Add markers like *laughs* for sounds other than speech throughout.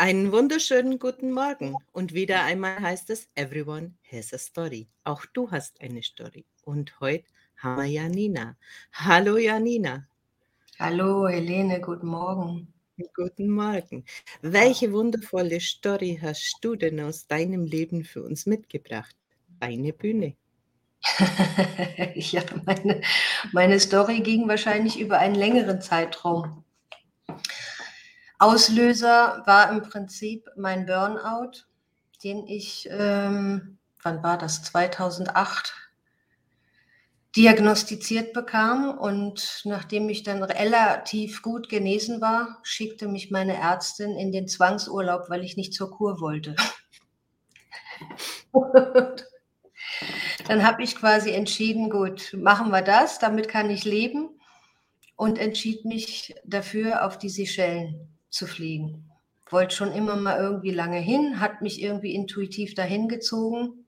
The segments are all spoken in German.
Einen wunderschönen guten Morgen. Und wieder einmal heißt es, everyone has a story. Auch du hast eine Story. Und heute haben wir Janina. Hallo Janina. Hallo Helene, guten Morgen. Guten Morgen. Welche wundervolle Story hast du denn aus deinem Leben für uns mitgebracht? Eine Bühne. *laughs* ja, meine, meine Story ging wahrscheinlich über einen längeren Zeitraum. Auslöser war im Prinzip mein Burnout, den ich, ähm, wann war das, 2008 diagnostiziert bekam. Und nachdem ich dann relativ gut genesen war, schickte mich meine Ärztin in den Zwangsurlaub, weil ich nicht zur Kur wollte. *laughs* dann habe ich quasi entschieden, gut, machen wir das, damit kann ich leben und entschied mich dafür, auf die Seychellen zu fliegen. Wollte schon immer mal irgendwie lange hin, hat mich irgendwie intuitiv dahin gezogen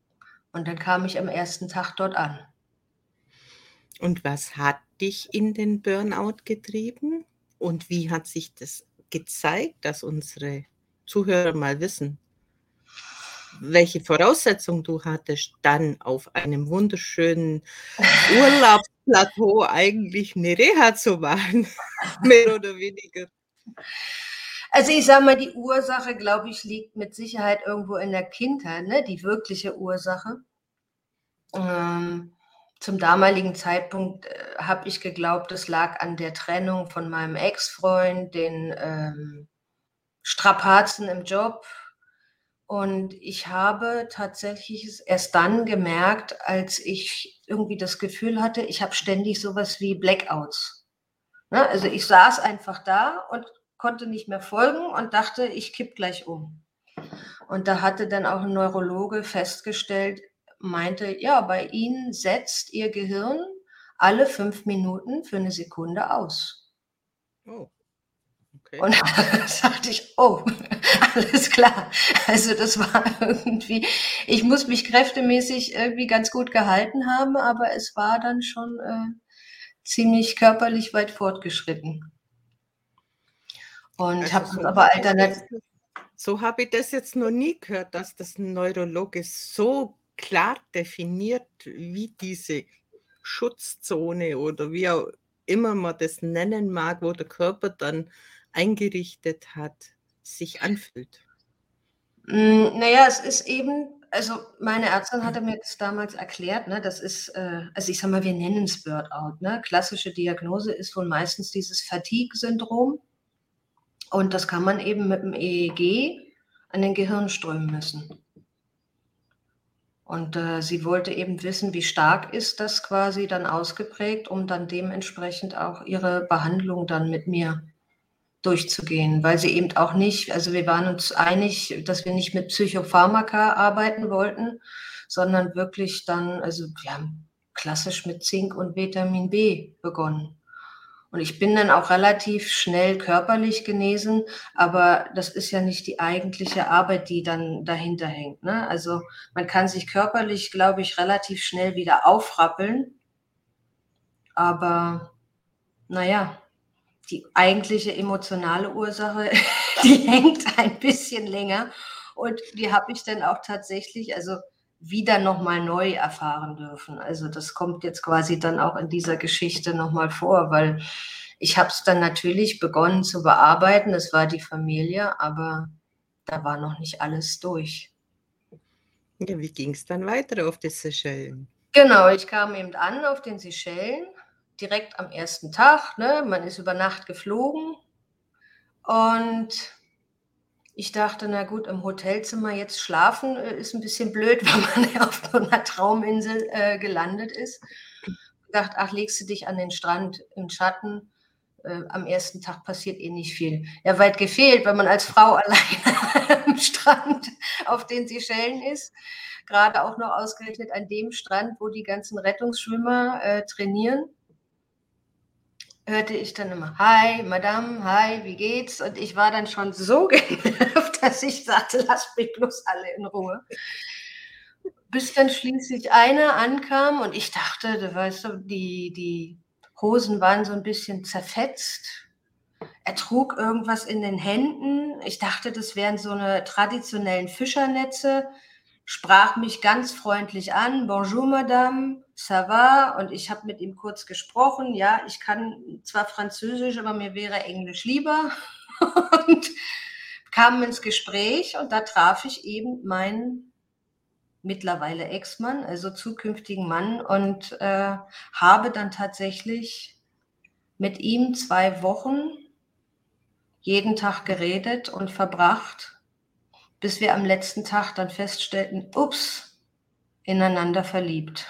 und dann kam ich am ersten Tag dort an. Und was hat dich in den Burnout getrieben? Und wie hat sich das gezeigt, dass unsere Zuhörer mal wissen, welche Voraussetzungen du hattest, dann auf einem wunderschönen *laughs* Urlaubsplateau eigentlich eine Reha zu machen, *laughs* mehr oder weniger? Also ich sage mal, die Ursache, glaube ich, liegt mit Sicherheit irgendwo in der Kindheit, ne? die wirkliche Ursache. Ähm, zum damaligen Zeitpunkt äh, habe ich geglaubt, es lag an der Trennung von meinem Ex-Freund, den ähm, Strapazen im Job. Und ich habe tatsächlich erst dann gemerkt, als ich irgendwie das Gefühl hatte, ich habe ständig sowas wie Blackouts. Ne? Also ich saß einfach da und konnte nicht mehr folgen und dachte, ich kipp gleich um. Und da hatte dann auch ein Neurologe festgestellt, meinte, ja, bei Ihnen setzt Ihr Gehirn alle fünf Minuten für eine Sekunde aus. Oh. Okay. Und da *laughs* sagte ich, oh, *laughs* alles klar. Also das war irgendwie, ich muss mich kräftemäßig irgendwie ganz gut gehalten haben, aber es war dann schon äh, ziemlich körperlich weit fortgeschritten. Und also habe so aber alternativ. So habe ich das jetzt noch nie gehört, dass das Neurologe so klar definiert, wie diese Schutzzone oder wie auch immer man das nennen mag, wo der Körper dann eingerichtet hat, sich anfühlt. Hm, naja, es ist eben, also meine Ärztin hatte mir das damals erklärt, ne, das ist, äh, also ich sag mal, wir nennen es Burnout. Ne? Klassische Diagnose ist wohl meistens dieses Fatigue-Syndrom. Und das kann man eben mit dem EEG an den Gehirnströmen messen. Und äh, sie wollte eben wissen, wie stark ist das quasi dann ausgeprägt, um dann dementsprechend auch ihre Behandlung dann mit mir durchzugehen, weil sie eben auch nicht, also wir waren uns einig, dass wir nicht mit Psychopharmaka arbeiten wollten, sondern wirklich dann, also wir haben klassisch mit Zink und Vitamin B begonnen. Und ich bin dann auch relativ schnell körperlich genesen, aber das ist ja nicht die eigentliche Arbeit, die dann dahinter hängt. Ne? Also man kann sich körperlich, glaube ich, relativ schnell wieder aufrappeln. Aber naja, die eigentliche emotionale Ursache, *laughs* die hängt ein bisschen länger. Und die habe ich dann auch tatsächlich, also wieder nochmal neu erfahren dürfen. Also das kommt jetzt quasi dann auch in dieser Geschichte nochmal vor, weil ich habe es dann natürlich begonnen zu bearbeiten. Es war die Familie, aber da war noch nicht alles durch. Ja, wie ging es dann weiter auf die Seychellen? Genau, ich kam eben an auf den Seychellen, direkt am ersten Tag. Ne? Man ist über Nacht geflogen und ich dachte, na gut, im Hotelzimmer jetzt schlafen äh, ist ein bisschen blöd, *laughs* wenn man auf so einer Trauminsel äh, gelandet ist. Ich dachte, ach, legst du dich an den Strand im Schatten. Äh, am ersten Tag passiert eh nicht viel. Ja, weit gefehlt, wenn man als Frau *laughs* alleine am Strand auf den Seychellen ist. Gerade auch noch ausgerechnet an dem Strand, wo die ganzen Rettungsschwimmer äh, trainieren hörte ich dann immer, hi, Madame, hi, wie geht's? Und ich war dann schon so *laughs* genervt, dass ich sagte, lasst mich bloß alle in Ruhe. Bis dann schließlich einer ankam und ich dachte, du weißt du, die, die Hosen waren so ein bisschen zerfetzt. er trug irgendwas in den Händen. Ich dachte, das wären so eine traditionellen Fischernetze. Sprach mich ganz freundlich an. Bonjour, Madame, ça? Und ich habe mit ihm kurz gesprochen. Ja, ich kann zwar Französisch, aber mir wäre Englisch lieber. *laughs* und kamen ins Gespräch und da traf ich eben meinen mittlerweile Ex-Mann, also zukünftigen Mann und äh, habe dann tatsächlich mit ihm zwei Wochen jeden Tag geredet und verbracht, bis wir am letzten Tag dann feststellten, ups, ineinander verliebt.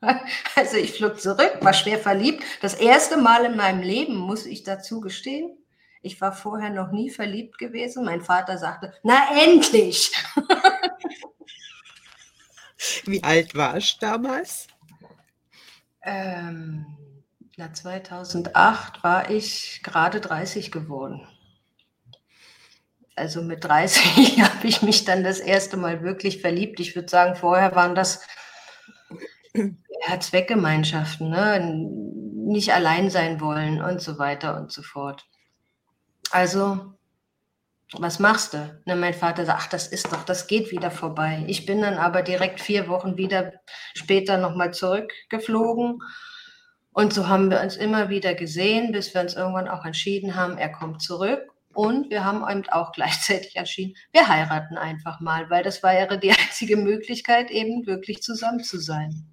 *laughs* Also ich flog zurück, war schwer verliebt. Das erste Mal in meinem Leben, muss ich dazu gestehen. Ich war vorher noch nie verliebt gewesen. Mein Vater sagte, na endlich. *laughs* Wie alt warst du damals? Ähm, na, 2008 war ich gerade 30 geworden. Also mit 30 *laughs* habe ich mich dann das erste Mal wirklich verliebt. Ich würde sagen, vorher waren das ja, Zweckgemeinschaften, ne? nicht allein sein wollen und so weiter und so fort. Also, was machst du? Ne, mein Vater sagt, ach, das ist doch, das geht wieder vorbei. Ich bin dann aber direkt vier Wochen wieder später nochmal zurückgeflogen. Und so haben wir uns immer wieder gesehen, bis wir uns irgendwann auch entschieden haben, er kommt zurück. Und wir haben eben auch *laughs* gleichzeitig entschieden, wir heiraten einfach mal, weil das wäre die einzige Möglichkeit, eben wirklich zusammen zu sein.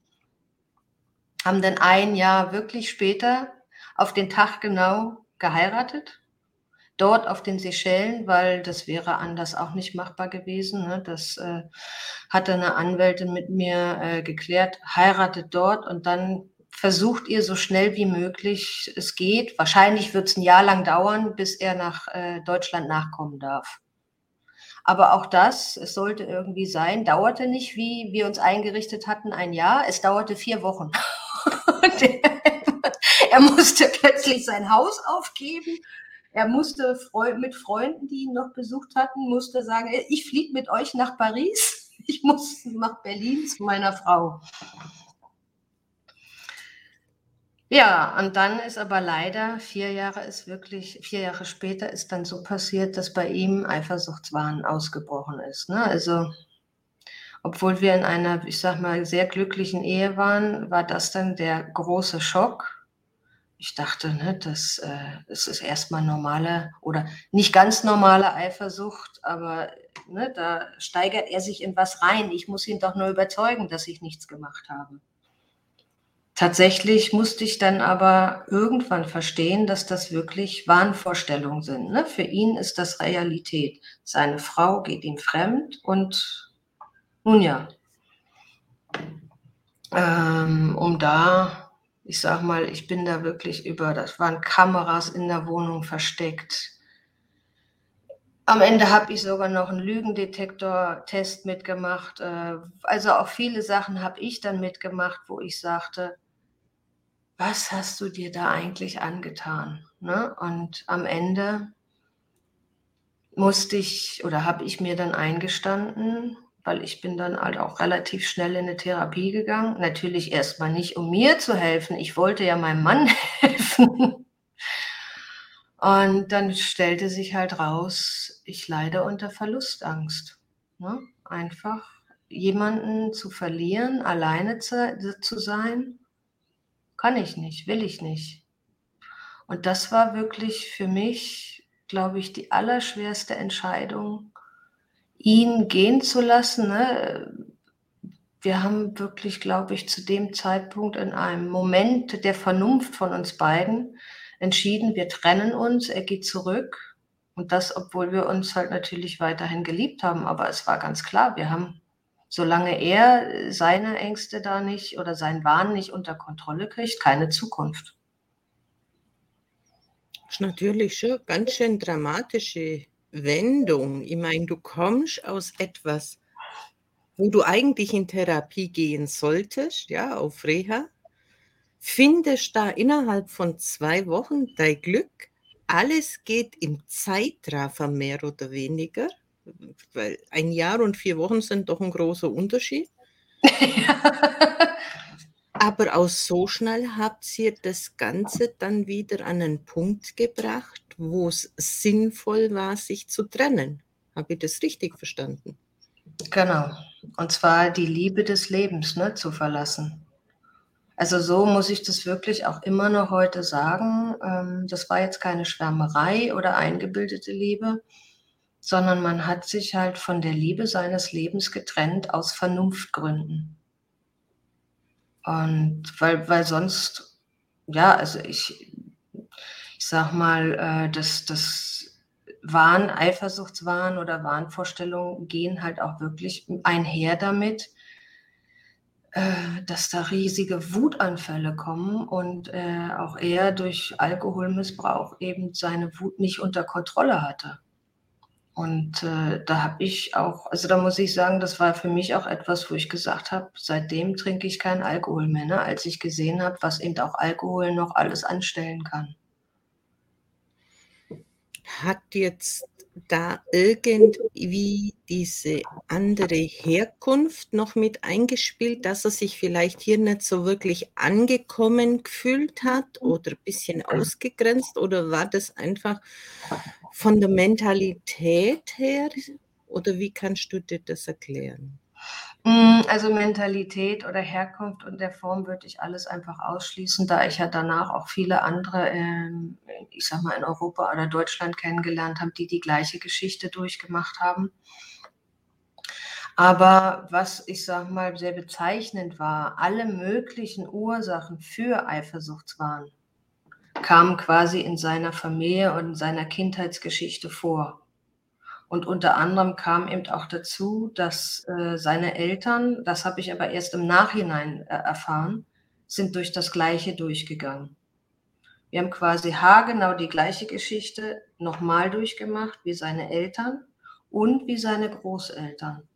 Haben dann ein Jahr wirklich später auf den Tag genau geheiratet dort auf den Seychellen, weil das wäre anders auch nicht machbar gewesen. Ne? Das äh, hatte eine Anwältin mit mir äh, geklärt, heiratet dort und dann versucht ihr so schnell wie möglich, es geht. Wahrscheinlich wird es ein Jahr lang dauern, bis er nach äh, Deutschland nachkommen darf. Aber auch das, es sollte irgendwie sein, dauerte nicht, wie wir uns eingerichtet hatten, ein Jahr. Es dauerte vier Wochen. *laughs* er musste plötzlich sein Haus aufgeben er musste mit Freunden, die ihn noch besucht hatten, musste sagen, ich fliege mit euch nach Paris. Ich muss nach Berlin zu meiner Frau. Ja, und dann ist aber leider, vier Jahre ist wirklich, vier Jahre später ist dann so passiert, dass bei ihm Eifersuchtswahn ausgebrochen ist. Ne? Also, obwohl wir in einer, ich sag mal, sehr glücklichen Ehe waren, war das dann der große Schock ich dachte, ne, das, äh, das ist erstmal normale oder nicht ganz normale Eifersucht, aber ne, da steigert er sich in was rein. Ich muss ihn doch nur überzeugen, dass ich nichts gemacht habe. Tatsächlich musste ich dann aber irgendwann verstehen, dass das wirklich Wahnvorstellungen sind. Ne? Für ihn ist das Realität. Seine Frau geht ihm fremd und nun ja, ähm, um da ich sag mal, ich bin da wirklich über, das waren Kameras in der Wohnung versteckt. Am Ende habe ich sogar noch einen Lügendetektor-Test mitgemacht. Äh, also auch viele Sachen habe ich dann mitgemacht, wo ich sagte, was hast du dir da eigentlich angetan? Ne? Und am Ende musste ich oder habe ich mir dann eingestanden, weil ich bin dann halt auch relativ schnell in eine Therapie gegangen. Natürlich erstmal nicht, um mir zu helfen. Ich wollte ja meinem Mann *laughs* helfen. Und dann stellte sich halt raus, ich leide unter Verlustangst. Ne? Einfach jemanden zu verlieren, alleine zu, zu sein, kann ich nicht, will ich nicht. Und das war wirklich für mich, glaube ich, die allerschwerste Entscheidung, ihn gehen zu lassen. Ne? Wir haben wirklich, glaube ich, zu dem Zeitpunkt in einem Moment der Vernunft von uns beiden entschieden, wir trennen uns, er geht zurück. Und das, obwohl wir uns halt natürlich weiterhin geliebt haben. Aber es war ganz klar, wir haben, solange er seine Ängste da nicht oder seinen Wahn nicht unter Kontrolle kriegt, keine Zukunft. Das ist natürlich schon ganz schön dramatische Wendung. Ich meine, du kommst aus etwas, wo du eigentlich in Therapie gehen solltest, ja, auf Reha, findest da innerhalb von zwei Wochen dein Glück. Alles geht im Zeitraffer mehr oder weniger, weil ein Jahr und vier Wochen sind doch ein großer Unterschied. *laughs* Aber auch so schnell habt ihr das Ganze dann wieder an einen Punkt gebracht, wo es sinnvoll war, sich zu trennen. Habe ich das richtig verstanden? Genau. Und zwar die Liebe des Lebens ne, zu verlassen. Also so muss ich das wirklich auch immer noch heute sagen. Ähm, das war jetzt keine Schwärmerei oder eingebildete Liebe, sondern man hat sich halt von der Liebe seines Lebens getrennt aus Vernunftgründen. Und weil, weil sonst, ja, also ich, ich sag mal, äh, das, das Wahn, Eifersuchtswahn oder Wahnvorstellungen gehen halt auch wirklich einher damit, äh, dass da riesige Wutanfälle kommen und äh, auch er durch Alkoholmissbrauch eben seine Wut nicht unter Kontrolle hatte. Und äh, da habe ich auch, also da muss ich sagen, das war für mich auch etwas, wo ich gesagt habe, seitdem trinke ich keinen Alkohol mehr, ne? als ich gesehen habe, was eben auch Alkohol noch alles anstellen kann. Hat jetzt da irgendwie diese andere Herkunft noch mit eingespielt, dass er sich vielleicht hier nicht so wirklich angekommen gefühlt hat oder ein bisschen ausgegrenzt? Oder war das einfach von der Mentalität her? Oder wie kannst du dir das erklären? Mm, also Mentalität oder Herkunft und der Form würde ich alles einfach ausschließen, da ich ja danach auch viele andere, ähm, ich sag mal, in Europa oder Deutschland kennengelernt habe, die die gleiche Geschichte durchgemacht haben. Aber was ich sag mal sehr bezeichnend war, alle möglichen Ursachen für Eifersuchtswahn kamen quasi in seiner Familie und in seiner Kindheitsgeschichte vor. Und unter anderem kam eben auch dazu, dass äh, seine Eltern, das habe ich aber erst im Nachhinein äh, erfahren, sind durch das Gleiche durchgegangen. Wir haben quasi haargenau die gleiche Geschichte nochmal durchgemacht wie seine Eltern und wie seine Großeltern.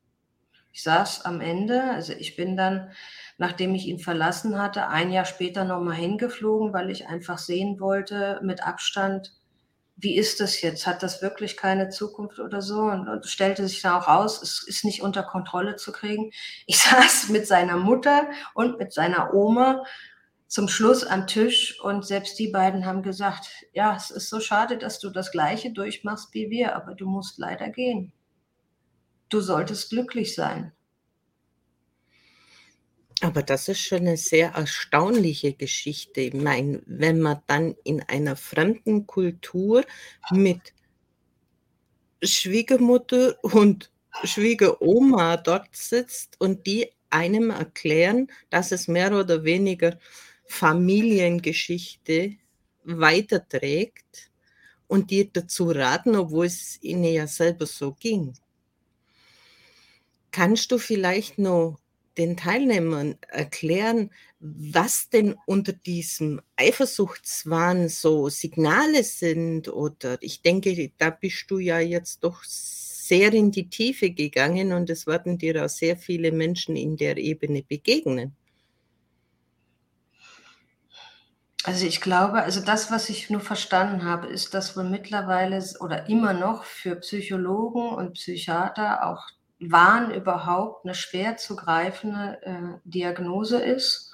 Ich saß am Ende, also ich bin dann, nachdem ich ihn verlassen hatte, ein Jahr später nochmal hingeflogen, weil ich einfach sehen wollte, mit Abstand, wie ist das jetzt? Hat das wirklich keine Zukunft oder so? Und, und stellte sich dann auch raus, es ist nicht unter Kontrolle zu kriegen. Ich *laughs* saß mit seiner Mutter und mit seiner Oma zum Schluss am Tisch und selbst die beiden haben gesagt, ja, es ist so schade, dass du das gleiche durchmachst wie wir, aber du musst leider gehen. Du solltest glücklich sein. Aber das ist schon eine sehr erstaunliche Geschichte. Ich meine, wenn man dann in einer fremden Kultur mit Schwiegermutter und Schwiegeroma dort sitzt und die einem erklären, dass es mehr oder weniger Familiengeschichte weiterträgt und dir dazu raten, obwohl es ihnen ja selber so ging. Kannst du vielleicht noch den Teilnehmern erklären, was denn unter diesem Eifersuchtswahn so Signale sind? Oder ich denke, da bist du ja jetzt doch sehr in die Tiefe gegangen und es werden dir auch sehr viele Menschen in der Ebene begegnen. Also ich glaube, also das, was ich nur verstanden habe, ist, dass wohl mittlerweile oder immer noch für Psychologen und Psychiater auch Wahn überhaupt eine schwer zu greifende äh, Diagnose ist.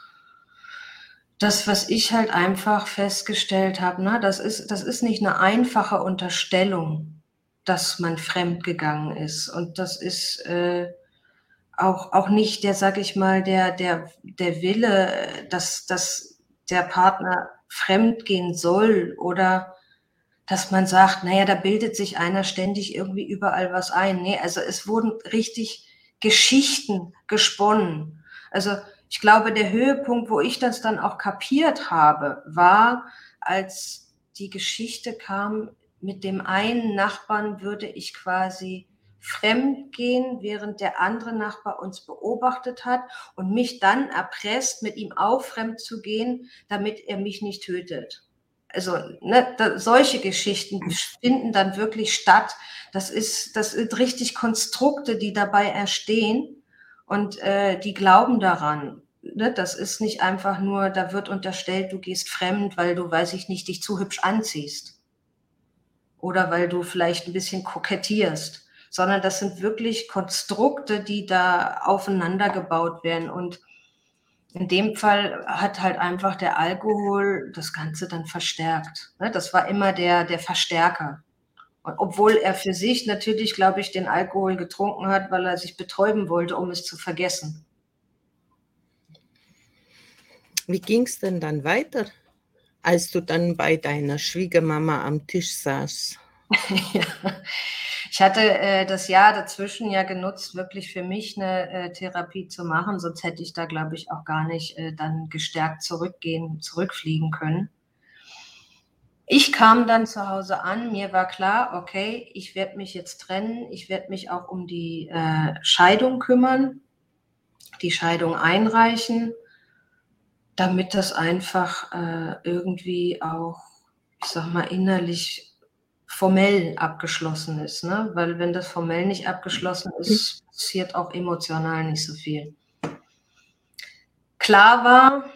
Das, was ich halt einfach festgestellt habe, ne, das ist, das ist nicht eine einfache Unterstellung, dass man fremdgegangen ist. Und das ist äh, auch, auch nicht der, sag ich mal, der, der, der Wille, dass, dass der Partner fremdgehen soll oder dass man sagt, naja, da bildet sich einer ständig irgendwie überall was ein. Nee, also es wurden richtig Geschichten gesponnen. Also ich glaube, der Höhepunkt, wo ich das dann auch kapiert habe, war, als die Geschichte kam, mit dem einen Nachbarn würde ich quasi fremd gehen, während der andere Nachbar uns beobachtet hat und mich dann erpresst, mit ihm auch fremd zu gehen, damit er mich nicht tötet also ne, da, solche Geschichten finden dann wirklich statt. Das ist, das sind richtig Konstrukte, die dabei erstehen und äh, die glauben daran. Ne? Das ist nicht einfach nur, da wird unterstellt, du gehst fremd, weil du, weiß ich nicht, dich zu hübsch anziehst oder weil du vielleicht ein bisschen kokettierst, sondern das sind wirklich Konstrukte, die da aufeinander gebaut werden und in dem Fall hat halt einfach der Alkohol das Ganze dann verstärkt. Ne? Das war immer der, der Verstärker. Und obwohl er für sich natürlich, glaube ich, den Alkohol getrunken hat, weil er sich betäuben wollte, um es zu vergessen. Wie ging es denn dann weiter, als du dann bei deiner Schwiegermama am Tisch saß? *laughs* *laughs* ja. Ich hatte äh, das Jahr dazwischen ja genutzt, wirklich für mich eine äh, Therapie zu machen, sonst hätte ich da, glaube ich, auch gar nicht äh, dann gestärkt zurückgehen, zurückfliegen können. Ich kam dann zu Hause an, mir war klar, okay, ich werde mich jetzt trennen, ich werde mich auch um die äh, Scheidung kümmern, die Scheidung einreichen, damit das einfach äh, irgendwie auch, ich sag mal, innerlich formell abgeschlossen ist. Ne? Weil wenn das formell nicht abgeschlossen ist, passiert auch emotional nicht so viel. Klar war,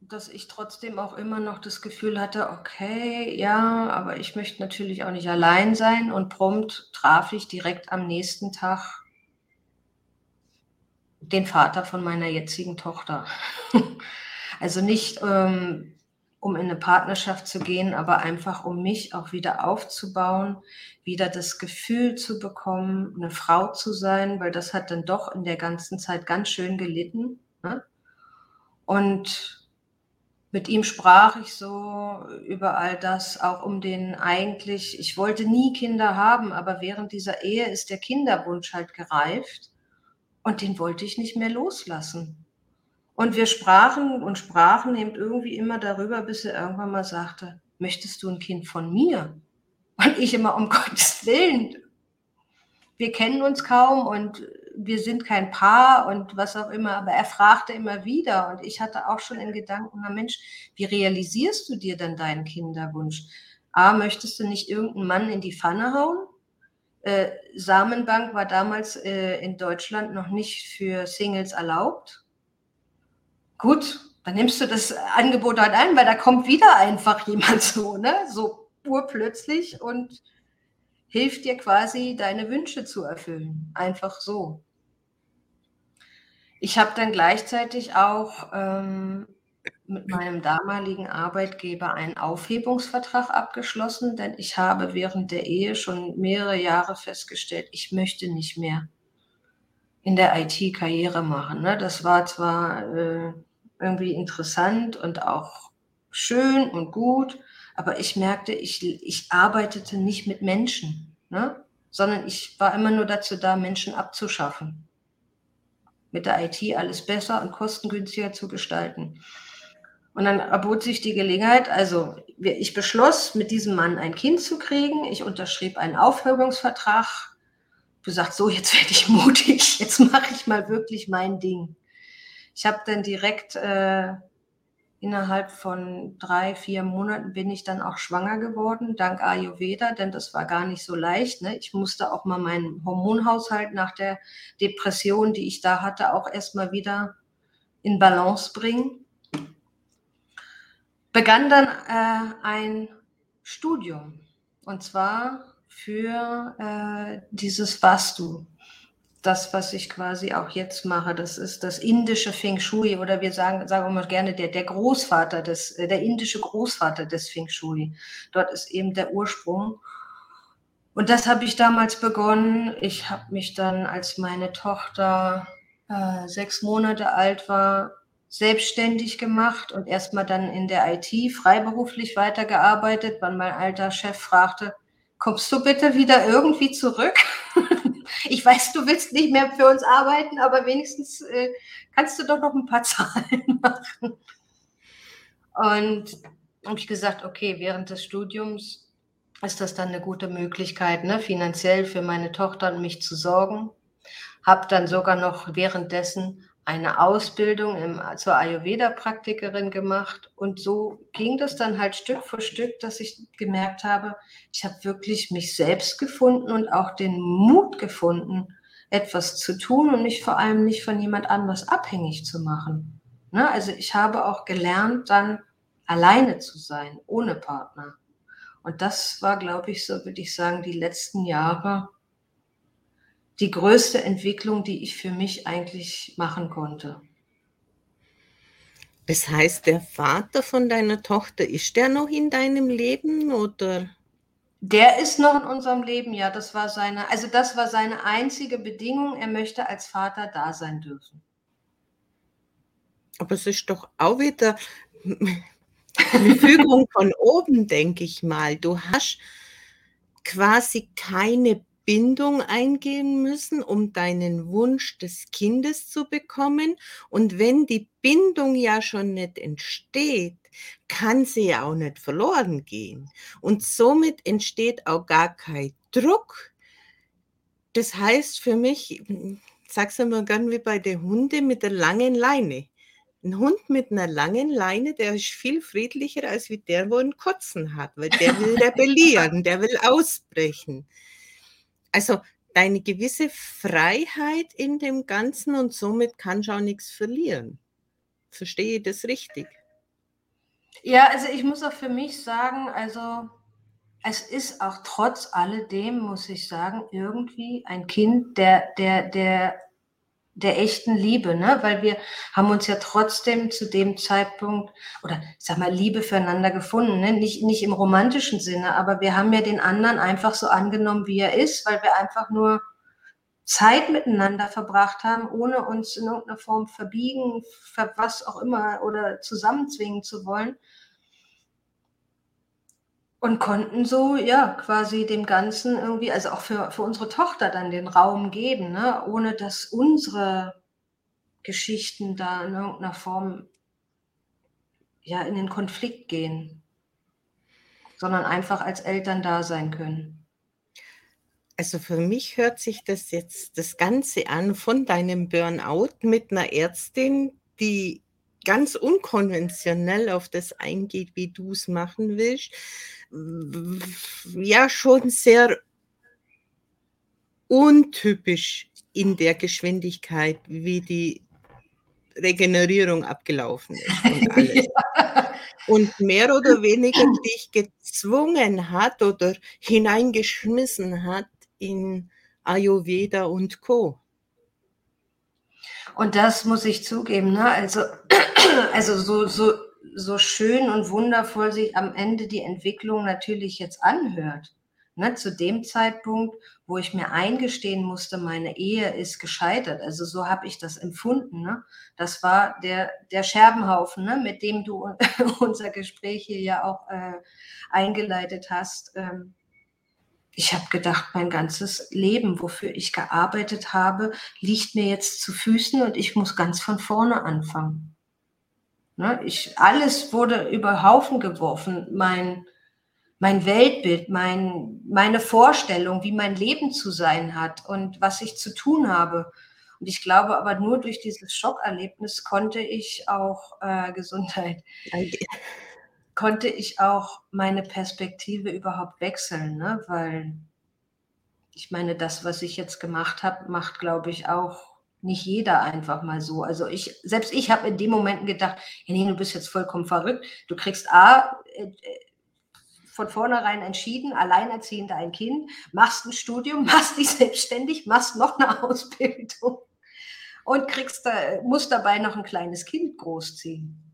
dass ich trotzdem auch immer noch das Gefühl hatte, okay, ja, aber ich möchte natürlich auch nicht allein sein und prompt traf ich direkt am nächsten Tag den Vater von meiner jetzigen Tochter. *laughs* also nicht ähm, um in eine Partnerschaft zu gehen, aber einfach um mich auch wieder aufzubauen, wieder das Gefühl zu bekommen, eine Frau zu sein, weil das hat dann doch in der ganzen Zeit ganz schön gelitten. Ne? Und mit ihm sprach ich so über all das, auch um den eigentlich, ich wollte nie Kinder haben, aber während dieser Ehe ist der Kinderwunsch halt gereift und den wollte ich nicht mehr loslassen. Und wir sprachen und sprachen eben irgendwie immer darüber, bis er irgendwann mal sagte, möchtest du ein Kind von mir? Und ich immer, um *laughs* Gottes Willen, wir kennen uns kaum und wir sind kein Paar und was auch immer, aber er fragte immer wieder und ich hatte auch schon in Gedanken, na Mensch, wie realisierst du dir denn deinen Kinderwunsch? A, möchtest du nicht irgendeinen Mann in die Pfanne hauen? Äh, Samenbank war damals äh, in Deutschland noch nicht für Singles erlaubt gut, dann nimmst du das Angebot halt ein, weil da kommt wieder einfach *laughs* jemand so, ne? So urplötzlich und hilft dir quasi, deine Wünsche zu erfüllen. Einfach so. Ich habe dann gleichzeitig auch ähm, mit meinem damaligen Arbeitgeber einen Aufhebungsvertrag abgeschlossen, denn ich habe während der Ehe schon mehrere Jahre festgestellt, ich möchte nicht mehr in der IT Karriere machen. Ne? Das war zwar äh, irgendwie interessant und auch schön und gut, aber ich merkte, ich, ich arbeitete nicht mit Menschen, ne? sondern ich war immer nur dazu da, Menschen abzuschaffen. Mit der IT alles besser und kostengünstiger zu gestalten. Und dann erbot sich die Gelegenheit, also ich beschloss, mit diesem Mann ein Kind zu kriegen. Ich unterschrieb einen Aufhebungsvertrag. Du sagst, so, jetzt werde ich mutig, jetzt mache ich mal wirklich mein Ding. Ich habe dann direkt äh, innerhalb von drei, vier Monaten bin ich dann auch schwanger geworden, dank Ayurveda, denn das war gar nicht so leicht. Ne? Ich musste auch mal meinen Hormonhaushalt nach der Depression, die ich da hatte, auch erstmal wieder in Balance bringen. Begann dann äh, ein Studium und zwar für äh, dieses Vastu, das, was ich quasi auch jetzt mache, das ist das indische Feng Shui oder wir sagen, sagen wir mal gerne der, der Großvater des, äh, der indische Großvater des Feng Shui. Dort ist eben der Ursprung. Und das habe ich damals begonnen. Ich habe mich dann, als meine Tochter äh, sechs Monate alt war, selbstständig gemacht und erstmal dann in der IT freiberuflich weitergearbeitet, weil mein alter Chef fragte, kommst du bitte wieder irgendwie zurück? *laughs* ich weiß, du willst nicht mehr für uns arbeiten, aber wenigstens äh, kannst du doch noch ein paar *laughs* Zahlen machen. Und habe ich gesagt, okay, während des Studiums ist das dann eine gute Möglichkeit, ne, finanziell für meine Tochter und mich zu sorgen. Habe dann sogar noch währenddessen eine Ausbildung im, zur Ayurveda-Praktikerin gemacht. Und so ging das dann halt Stück für Stück, dass ich gemerkt habe, ich habe wirklich mich selbst gefunden und auch den Mut gefunden, etwas zu tun und mich vor allem nicht von jemand anderes abhängig zu machen. Ne? Also ich habe auch gelernt, dann alleine zu sein, ohne Partner. Und das war, glaube ich, so würde ich sagen, die letzten Jahre die größte Entwicklung, die ich für mich eigentlich machen konnte. Das heißt, der Vater von deiner Tochter, ist der noch in deinem Leben oder? Der ist noch in unserem Leben, ja. Das war seine, also das war seine einzige Bedingung. Er möchte als Vater da sein dürfen. Aber es ist doch auch wieder eine Fügung von oben, denke ich mal. Du hast quasi keine Bindung eingehen müssen, um deinen Wunsch des Kindes zu bekommen. Und wenn die Bindung ja schon nicht entsteht, kann sie ja auch nicht verloren gehen. Und somit entsteht auch gar kein Druck. Das heißt für mich, sag's immer gern wie bei den Hunden mit der langen Leine. Ein Hund mit einer langen Leine, der ist viel friedlicher als wie der, wo einen Kotzen hat, weil der will *laughs* rebellieren, der will ausbrechen. Also deine gewisse Freiheit in dem Ganzen und somit kannst du auch nichts verlieren. Verstehe ich das richtig? Ja, also ich muss auch für mich sagen, also es ist auch trotz alledem, muss ich sagen, irgendwie ein Kind der, der, der der echten Liebe, ne? weil wir haben uns ja trotzdem zu dem Zeitpunkt oder ich sag mal Liebe füreinander gefunden, ne? nicht, nicht im romantischen Sinne, aber wir haben ja den anderen einfach so angenommen, wie er ist, weil wir einfach nur Zeit miteinander verbracht haben, ohne uns in irgendeiner Form verbiegen, was auch immer oder zusammenzwingen zu wollen und konnten so, ja, quasi dem Ganzen irgendwie, also auch für, für unsere Tochter dann den Raum geben, ne? ohne dass unsere Geschichten da in irgendeiner Form ja in den Konflikt gehen, sondern einfach als Eltern da sein können. Also für mich hört sich das jetzt das Ganze an von deinem Burnout mit einer Ärztin, die ganz unkonventionell auf das eingeht, wie du es machen willst ja schon sehr untypisch in der Geschwindigkeit, wie die Regenerierung abgelaufen ist und *laughs* alles. ja. Und mehr oder weniger dich gezwungen hat oder hineingeschmissen hat in Ayurveda und Co. Und das muss ich zugeben, ne? Also, *clears throat* also so, so so schön und wundervoll sich am Ende die Entwicklung natürlich jetzt anhört. Ne, zu dem Zeitpunkt, wo ich mir eingestehen musste, meine Ehe ist gescheitert. Also so habe ich das empfunden. Ne? Das war der, der Scherbenhaufen, ne, mit dem du *laughs* unser Gespräch hier ja auch äh, eingeleitet hast. Ähm, ich habe gedacht, mein ganzes Leben, wofür ich gearbeitet habe, liegt mir jetzt zu Füßen und ich muss ganz von vorne anfangen. Ne? Ich, alles wurde über Haufen geworfen. Mein, mein Weltbild, mein, meine Vorstellung, wie mein Leben zu sein hat und was ich zu tun habe. Und ich glaube aber nur durch dieses Schockerlebnis konnte ich auch äh, Gesundheit, konnte ich auch meine Perspektive überhaupt wechseln, ne? weil ich meine, das, was ich jetzt gemacht habe, macht, glaube ich, auch nicht jeder einfach mal so. Also ich, selbst ich habe in dem Moment gedacht, nee, du bist jetzt vollkommen verrückt. Du kriegst A, äh, äh, von vornherein entschieden, alleinerziehend ein Kind, machst ein Studium, *laughs* machst dich selbstständig, machst noch eine Ausbildung und kriegst da, musst dabei noch ein kleines Kind großziehen.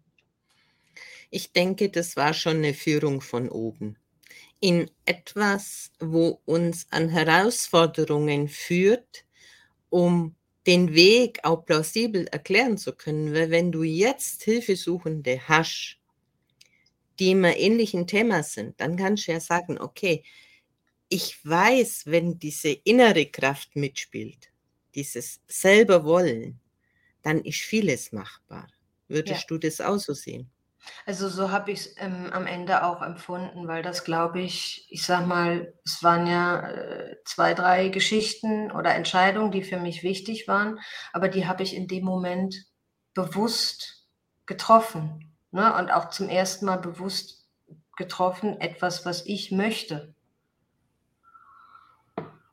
Ich denke, das war schon eine Führung von oben. In etwas, wo uns an Herausforderungen führt, um den Weg auch plausibel erklären zu können, weil wenn du jetzt Hilfesuchende hast, die immer ähnlichen Thema sind, dann kannst du ja sagen, okay, ich weiß, wenn diese innere Kraft mitspielt, dieses selber wollen, dann ist vieles machbar. Würdest ja. du das auch so sehen? Also so habe ich es ähm, am Ende auch empfunden, weil das glaube ich, ich sag mal, es waren ja äh, zwei, drei Geschichten oder Entscheidungen, die für mich wichtig waren, aber die habe ich in dem Moment bewusst getroffen. Ne? Und auch zum ersten Mal bewusst getroffen, etwas, was ich möchte.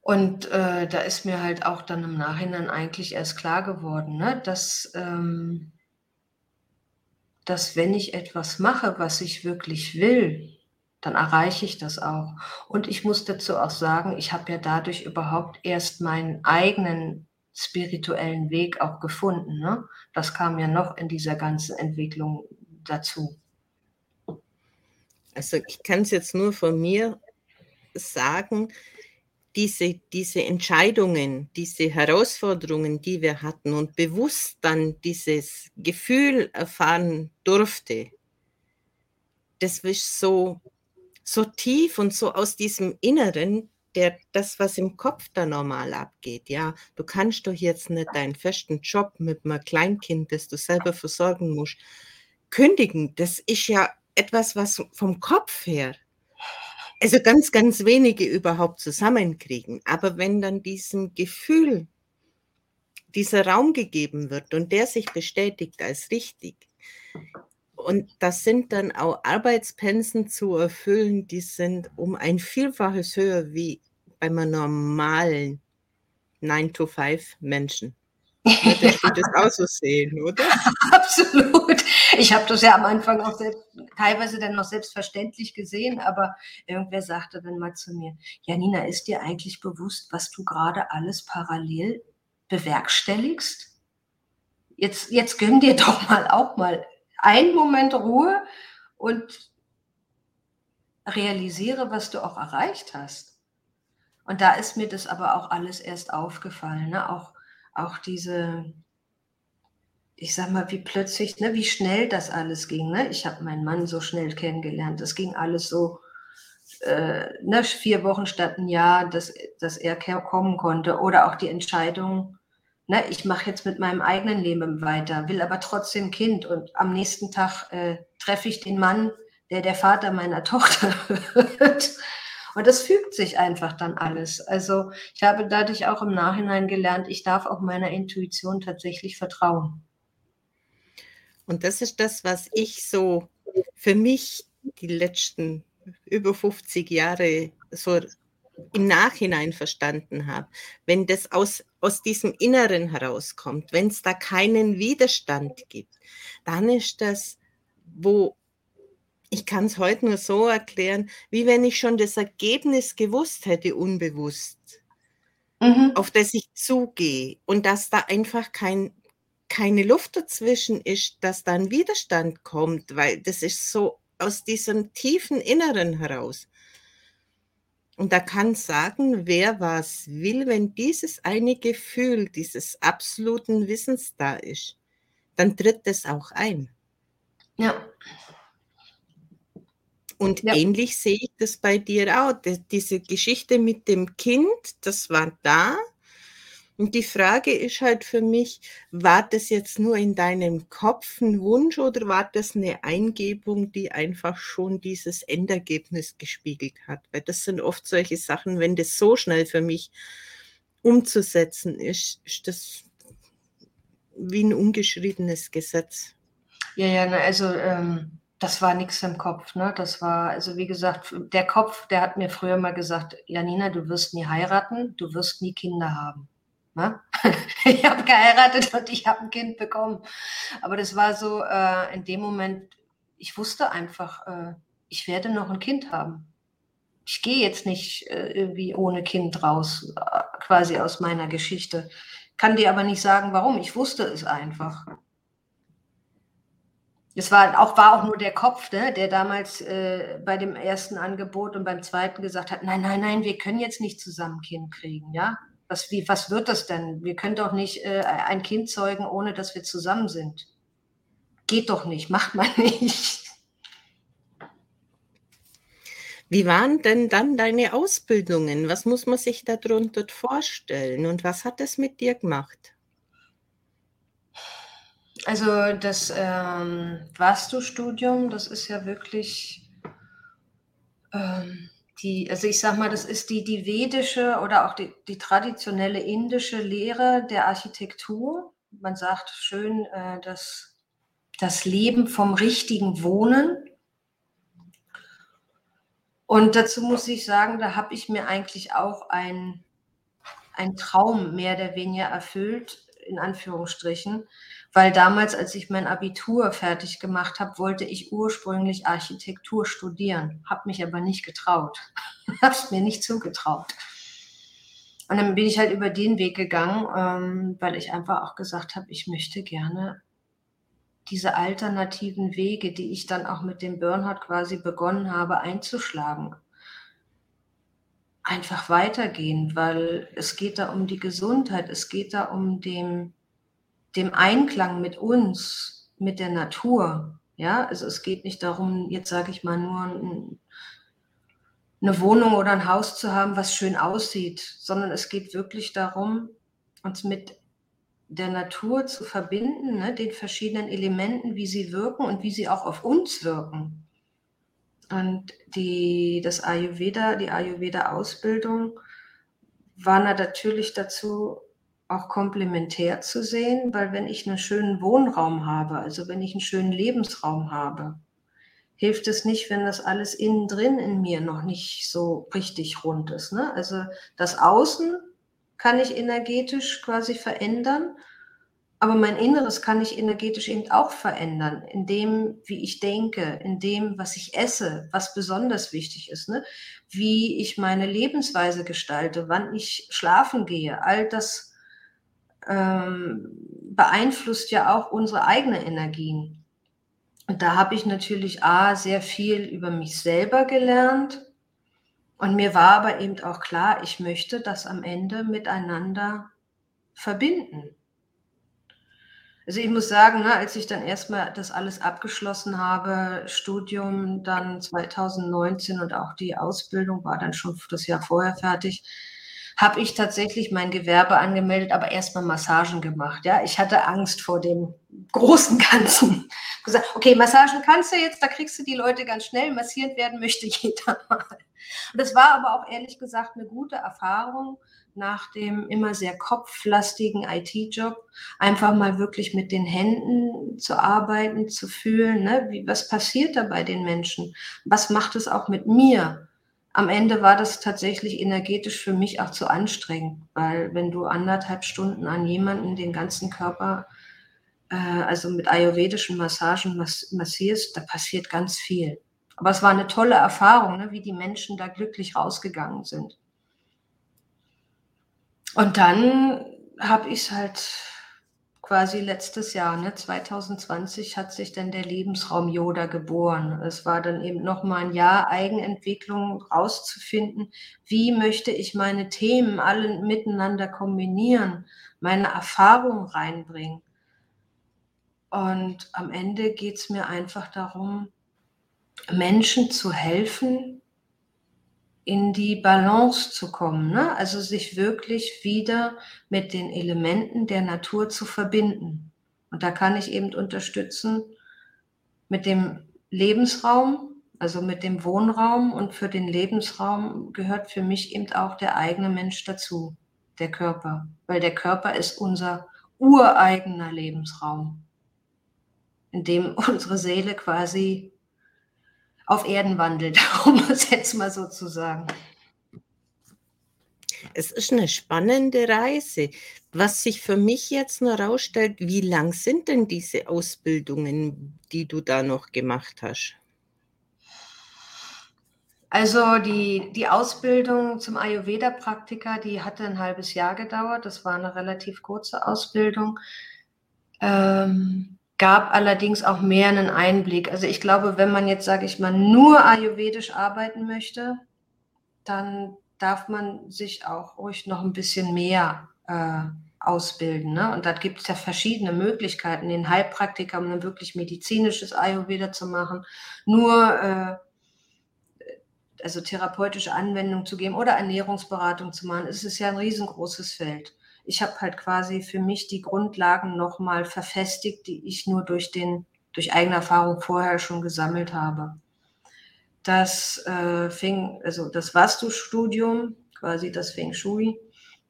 Und äh, da ist mir halt auch dann im Nachhinein eigentlich erst klar geworden, ne? dass ähm, dass wenn ich etwas mache, was ich wirklich will, dann erreiche ich das auch. Und ich muss dazu auch sagen, ich habe ja dadurch überhaupt erst meinen eigenen spirituellen Weg auch gefunden. Ne? Das kam ja noch in dieser ganzen Entwicklung dazu. Also ich kann es jetzt nur von mir sagen, diese, diese Entscheidungen, diese Herausforderungen, die wir hatten und bewusst dann dieses Gefühl erfahren durfte, das ist so, so tief und so aus diesem Inneren, der, das, was im Kopf da normal abgeht. Ja, du kannst doch jetzt nicht deinen festen Job mit einem Kleinkind, das du selber versorgen musst, kündigen. Das ist ja etwas, was vom Kopf her also ganz, ganz wenige überhaupt zusammenkriegen. Aber wenn dann diesem Gefühl dieser Raum gegeben wird und der sich bestätigt als richtig, und das sind dann auch Arbeitspensen zu erfüllen, die sind um ein Vielfaches höher wie bei einem normalen 9-to-5-Menschen. Würdest du das auch so sehen, oder? *laughs* Absolut. Ich habe das ja am Anfang auch selbst, teilweise dann noch selbstverständlich gesehen, aber irgendwer sagte dann mal zu mir, Janina, ist dir eigentlich bewusst, was du gerade alles parallel bewerkstelligst? Jetzt, jetzt gönn dir doch mal auch mal einen Moment Ruhe und realisiere, was du auch erreicht hast. Und da ist mir das aber auch alles erst aufgefallen, ne? auch auch diese, ich sag mal, wie plötzlich, ne, wie schnell das alles ging. Ne? Ich habe meinen Mann so schnell kennengelernt. Das ging alles so, äh, ne, vier Wochen statt ein Jahr, dass, dass er kommen konnte. Oder auch die Entscheidung, ne, ich mache jetzt mit meinem eigenen Leben weiter, will aber trotzdem Kind. Und am nächsten Tag äh, treffe ich den Mann, der der Vater meiner *laughs* Tochter wird. Und das fügt sich einfach dann alles. Also ich habe dadurch auch im Nachhinein gelernt, ich darf auch meiner Intuition tatsächlich vertrauen. Und das ist das, was ich so für mich die letzten über 50 Jahre so im Nachhinein verstanden habe. Wenn das aus, aus diesem Inneren herauskommt, wenn es da keinen Widerstand gibt, dann ist das, wo ich kann es heute nur so erklären, wie wenn ich schon das Ergebnis gewusst hätte, unbewusst, mhm. auf das ich zugehe und dass da einfach kein, keine Luft dazwischen ist, dass da ein Widerstand kommt, weil das ist so aus diesem tiefen Inneren heraus. Und da kann sagen, wer was will, wenn dieses eine Gefühl dieses absoluten Wissens da ist, dann tritt es auch ein. Ja. Und ja. ähnlich sehe ich das bei dir auch. Diese Geschichte mit dem Kind, das war da. Und die Frage ist halt für mich, war das jetzt nur in deinem Kopf ein Wunsch oder war das eine Eingebung, die einfach schon dieses Endergebnis gespiegelt hat? Weil das sind oft solche Sachen, wenn das so schnell für mich umzusetzen ist, ist das wie ein ungeschriebenes Gesetz. Ja, ja, also ähm, das war nichts im Kopf. Ne? Das war, also wie gesagt, der Kopf, der hat mir früher mal gesagt, Janina, du wirst nie heiraten, du wirst nie Kinder haben. Ne? *laughs* ich habe geheiratet und ich habe ein Kind bekommen. Aber das war so äh, in dem Moment, ich wusste einfach, äh, ich werde noch ein Kind haben. Ich gehe jetzt nicht äh, irgendwie ohne Kind raus, äh, quasi aus meiner Geschichte. Kann dir aber nicht sagen, warum. Ich wusste es einfach. Es war auch, war auch nur der Kopf, ne, der damals äh, bei dem ersten Angebot und beim zweiten gesagt hat, nein, nein, nein, wir können jetzt nicht zusammen Kind kriegen, ja? Was, wie, was wird das denn? Wir können doch nicht äh, ein Kind zeugen, ohne dass wir zusammen sind. Geht doch nicht, macht man *laughs* nicht. Wie waren denn dann deine Ausbildungen? Was muss man sich darunter vorstellen und was hat es mit dir gemacht? Also das ähm, Vastu-Studium, das ist ja wirklich ähm, die, also ich sag mal, das ist die, die vedische oder auch die, die traditionelle indische Lehre der Architektur. Man sagt schön, äh, dass das Leben vom richtigen Wohnen. Und dazu muss ich sagen, da habe ich mir eigentlich auch ein, ein Traum mehr oder weniger erfüllt, in Anführungsstrichen weil damals, als ich mein Abitur fertig gemacht habe, wollte ich ursprünglich Architektur studieren, habe mich aber nicht getraut, *laughs* habe es mir nicht zugetraut. Und dann bin ich halt über den Weg gegangen, ähm, weil ich einfach auch gesagt habe, ich möchte gerne diese alternativen Wege, die ich dann auch mit dem Burnout quasi begonnen habe einzuschlagen, einfach weitergehen, weil es geht da um die Gesundheit, es geht da um den, dem Einklang mit uns, mit der Natur. Ja, also es geht nicht darum, jetzt sage ich mal nur ein, eine Wohnung oder ein Haus zu haben, was schön aussieht, sondern es geht wirklich darum, uns mit der Natur zu verbinden, ne, den verschiedenen Elementen, wie sie wirken und wie sie auch auf uns wirken. Und die, das Ayurveda, die Ayurveda-Ausbildung war natürlich dazu auch komplementär zu sehen, weil wenn ich einen schönen Wohnraum habe, also wenn ich einen schönen Lebensraum habe, hilft es nicht, wenn das alles innen drin in mir noch nicht so richtig rund ist. Ne? Also das Außen kann ich energetisch quasi verändern, aber mein Inneres kann ich energetisch eben auch verändern, in dem, wie ich denke, in dem, was ich esse, was besonders wichtig ist, ne? wie ich meine Lebensweise gestalte, wann ich schlafen gehe. All das ähm, beeinflusst ja auch unsere eigenen Energien. Und da habe ich natürlich A, sehr viel über mich selber gelernt. Und mir war aber eben auch klar, ich möchte das am Ende miteinander verbinden. Also ich muss sagen, ne, als ich dann erstmal das alles abgeschlossen habe, Studium dann 2019 und auch die Ausbildung war dann schon das Jahr vorher fertig, habe ich tatsächlich mein Gewerbe angemeldet, aber erstmal Massagen gemacht. Ja, ich hatte Angst vor dem großen Ganzen. Gesagt, okay, Massagen kannst du jetzt, da kriegst du die Leute ganz schnell. Massiert werden möchte *laughs* jeder mal. Und das war aber auch ehrlich gesagt eine gute Erfahrung nach dem immer sehr kopflastigen IT-Job, einfach mal wirklich mit den Händen zu arbeiten, zu fühlen, ne? Wie, was passiert da bei den Menschen? Was macht es auch mit mir? Am Ende war das tatsächlich energetisch für mich auch zu anstrengend, weil wenn du anderthalb Stunden an jemanden den ganzen Körper, äh, also mit ayurvedischen Massagen mass massierst, da passiert ganz viel. Aber es war eine tolle Erfahrung, ne, wie die Menschen da glücklich rausgegangen sind. Und dann habe ich es halt quasi letztes Jahr, ne, 2020, hat sich dann der Lebensraum Yoda geboren. Es war dann eben nochmal ein Jahr Eigenentwicklung rauszufinden, wie möchte ich meine Themen alle miteinander kombinieren, meine Erfahrungen reinbringen. Und am Ende geht es mir einfach darum, Menschen zu helfen, in die Balance zu kommen, ne? also sich wirklich wieder mit den Elementen der Natur zu verbinden. Und da kann ich eben unterstützen mit dem Lebensraum, also mit dem Wohnraum und für den Lebensraum gehört für mich eben auch der eigene Mensch dazu, der Körper, weil der Körper ist unser ureigener Lebensraum, in dem *laughs* unsere Seele quasi auf Erden wandelt, *laughs* um es jetzt mal so zu sagen. Es ist eine spannende Reise. Was sich für mich jetzt noch herausstellt, wie lang sind denn diese Ausbildungen, die du da noch gemacht hast? Also die, die Ausbildung zum Ayurveda-Praktiker, die hatte ein halbes Jahr gedauert. Das war eine relativ kurze Ausbildung. Ähm, gab allerdings auch mehr einen Einblick. Also ich glaube, wenn man jetzt, sage ich mal, nur ayurvedisch arbeiten möchte, dann darf man sich auch ruhig noch ein bisschen mehr äh, ausbilden. Ne? Und da gibt es ja verschiedene Möglichkeiten, den Heilpraktiker, um dann wirklich medizinisches Ayurveda zu machen, nur äh, also therapeutische Anwendung zu geben oder Ernährungsberatung zu machen. Es ist ja ein riesengroßes Feld ich habe halt quasi für mich die Grundlagen nochmal verfestigt, die ich nur durch den, durch eigene Erfahrung vorher schon gesammelt habe. Das äh, fing, also das Vastu-Studium, quasi das Feng Shui,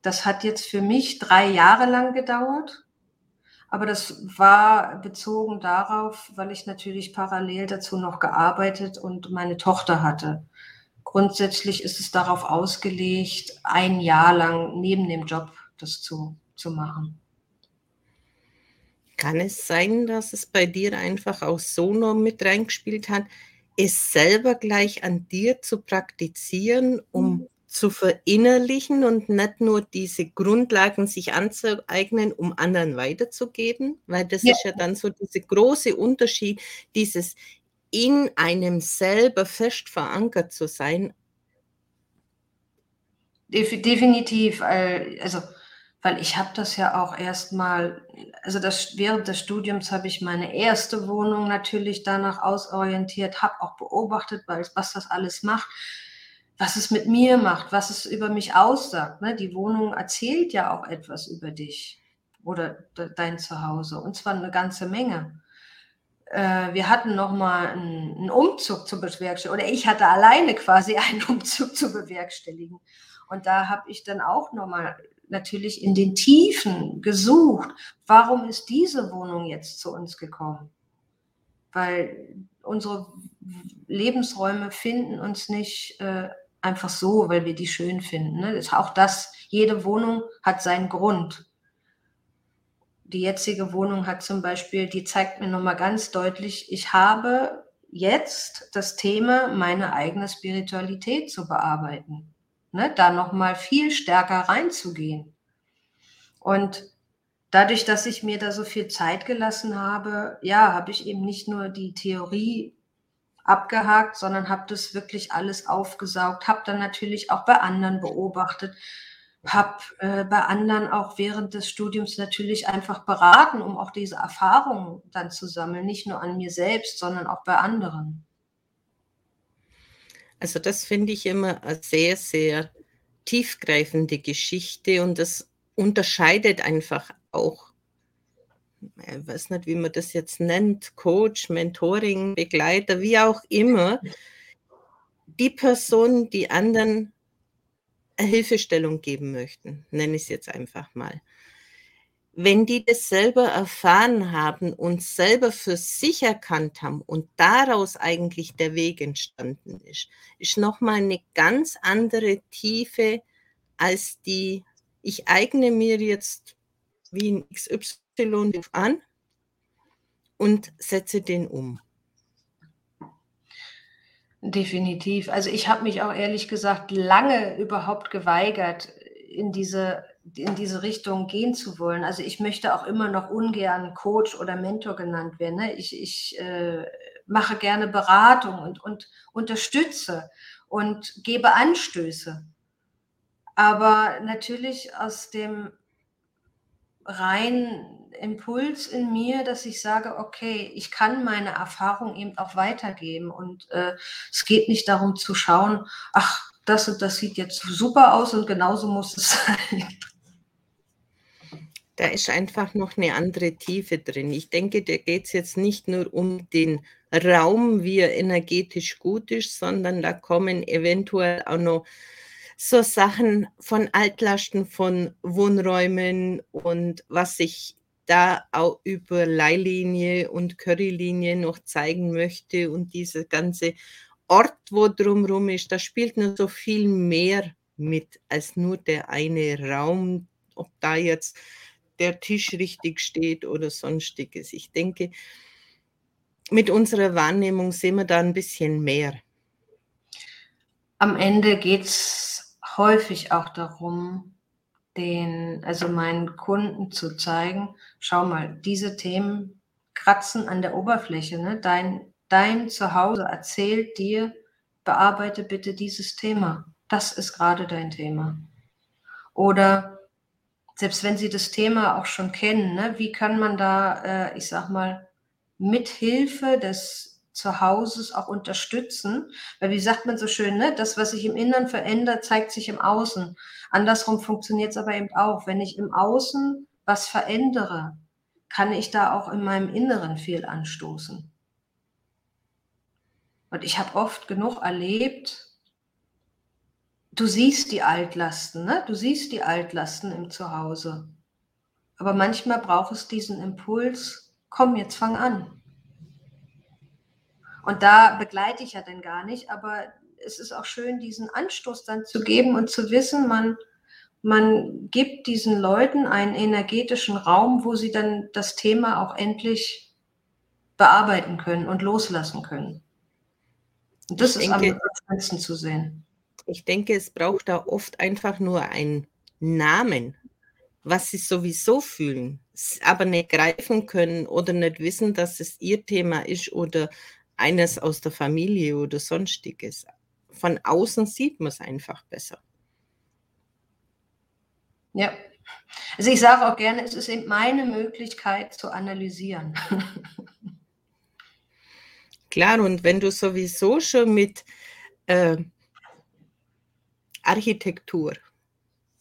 das hat jetzt für mich drei Jahre lang gedauert. Aber das war bezogen darauf, weil ich natürlich parallel dazu noch gearbeitet und meine Tochter hatte. Grundsätzlich ist es darauf ausgelegt, ein Jahr lang neben dem Job das zu, zu machen. Kann es sein, dass es bei dir einfach auch so noch mit reingespielt hat, es selber gleich an dir zu praktizieren, um mhm. zu verinnerlichen und nicht nur diese Grundlagen sich anzueignen, um anderen weiterzugeben? Weil das ja. ist ja dann so dieser große Unterschied, dieses in einem selber fest verankert zu sein. Definitiv, also weil ich habe das ja auch erstmal, also das, während des Studiums habe ich meine erste Wohnung natürlich danach ausorientiert, habe auch beobachtet, was das alles macht, was es mit mir macht, was es über mich aussagt. Ne? Die Wohnung erzählt ja auch etwas über dich oder de, dein Zuhause und zwar eine ganze Menge. Äh, wir hatten noch mal einen, Umzug zu bewerkstelligen oder ich hatte alleine quasi *laughs* einen Umzug zu bewerkstelligen. Und da habe ich dann auch noch mal natürlich in den Tiefen gesucht, warum ist diese Wohnung jetzt zu uns gekommen? Weil unsere Lebensräume finden uns nicht äh, einfach so, weil wir die schön finden. Ne? Auch das, jede Wohnung hat seinen Grund. Die jetzige Wohnung hat zum Beispiel, die zeigt mir nochmal ganz deutlich, ich habe jetzt das Thema, meine eigene Spiritualität zu bearbeiten ne, da nochmal viel stärker reinzugehen. Und dadurch, dass ich mir da so viel Zeit gelassen habe, ja, habe ich eben nicht nur die Theorie abgehakt, sondern habe das wirklich alles aufgesaugt, habe dann natürlich auch bei anderen beobachtet, habe äh, bei anderen auch während des Studiums natürlich einfach beraten, um auch diese Erfahrungen dann zu sammeln, nicht nur an mir selbst, sondern auch bei anderen. Also das finde ich immer eine sehr, sehr tiefgreifende Geschichte und das unterscheidet einfach auch, ich weiß nicht, wie man das jetzt nennt, Coach, Mentoring, Begleiter, wie auch immer, die Personen, die anderen Hilfestellung geben möchten, nenne ich es jetzt einfach mal wenn die das selber erfahren haben und selber für sich erkannt haben und daraus eigentlich der Weg entstanden ist, ist nochmal eine ganz andere Tiefe als die, ich eigne mir jetzt wie ein XY an und setze den um. Definitiv. Also ich habe mich auch ehrlich gesagt lange überhaupt geweigert, in diese in diese Richtung gehen zu wollen. Also ich möchte auch immer noch ungern Coach oder Mentor genannt werden. Ne? Ich, ich äh, mache gerne Beratung und, und unterstütze und gebe Anstöße. Aber natürlich aus dem reinen Impuls in mir, dass ich sage, okay, ich kann meine Erfahrung eben auch weitergeben. Und äh, es geht nicht darum zu schauen, ach, das und das sieht jetzt super aus und genauso muss es *laughs* sein. Da ist einfach noch eine andere Tiefe drin. Ich denke, da geht es jetzt nicht nur um den Raum, wie er energetisch gut ist, sondern da kommen eventuell auch noch so Sachen von Altlasten von Wohnräumen und was sich da auch über Leihlinie und Currylinie noch zeigen möchte und dieser ganze Ort, wo drumherum ist, da spielt nur so viel mehr mit als nur der eine Raum, ob da jetzt der Tisch richtig steht oder sonstiges. Ich denke, mit unserer Wahrnehmung sehen wir da ein bisschen mehr. Am Ende geht es häufig auch darum, den, also meinen Kunden zu zeigen, schau mal, diese Themen kratzen an der Oberfläche. Ne? Dein, dein Zuhause erzählt dir, bearbeite bitte dieses Thema. Das ist gerade dein Thema. Oder selbst wenn Sie das Thema auch schon kennen, ne, wie kann man da, äh, ich sag mal, mit Hilfe des Zuhauses auch unterstützen? Weil wie sagt man so schön, ne, das, was sich im Inneren verändert, zeigt sich im Außen. Andersrum funktioniert es aber eben auch. Wenn ich im Außen was verändere, kann ich da auch in meinem Inneren viel anstoßen. Und ich habe oft genug erlebt, du siehst die Altlasten, ne? du siehst die Altlasten im Zuhause. Aber manchmal braucht es diesen Impuls, komm, jetzt fang an. Und da begleite ich ja dann gar nicht, aber es ist auch schön, diesen Anstoß dann zu geben und zu wissen, man man gibt diesen Leuten einen energetischen Raum, wo sie dann das Thema auch endlich bearbeiten können und loslassen können. Und das ich ist denke, am besten zu sehen. Ich denke, es braucht da oft einfach nur einen Namen, was sie sowieso fühlen, aber nicht greifen können oder nicht wissen, dass es ihr Thema ist oder eines aus der Familie oder sonstiges. Von außen sieht man es einfach besser. Ja. Also ich sage auch gerne, es ist eben meine Möglichkeit zu analysieren. Klar, und wenn du sowieso schon mit äh, Architektur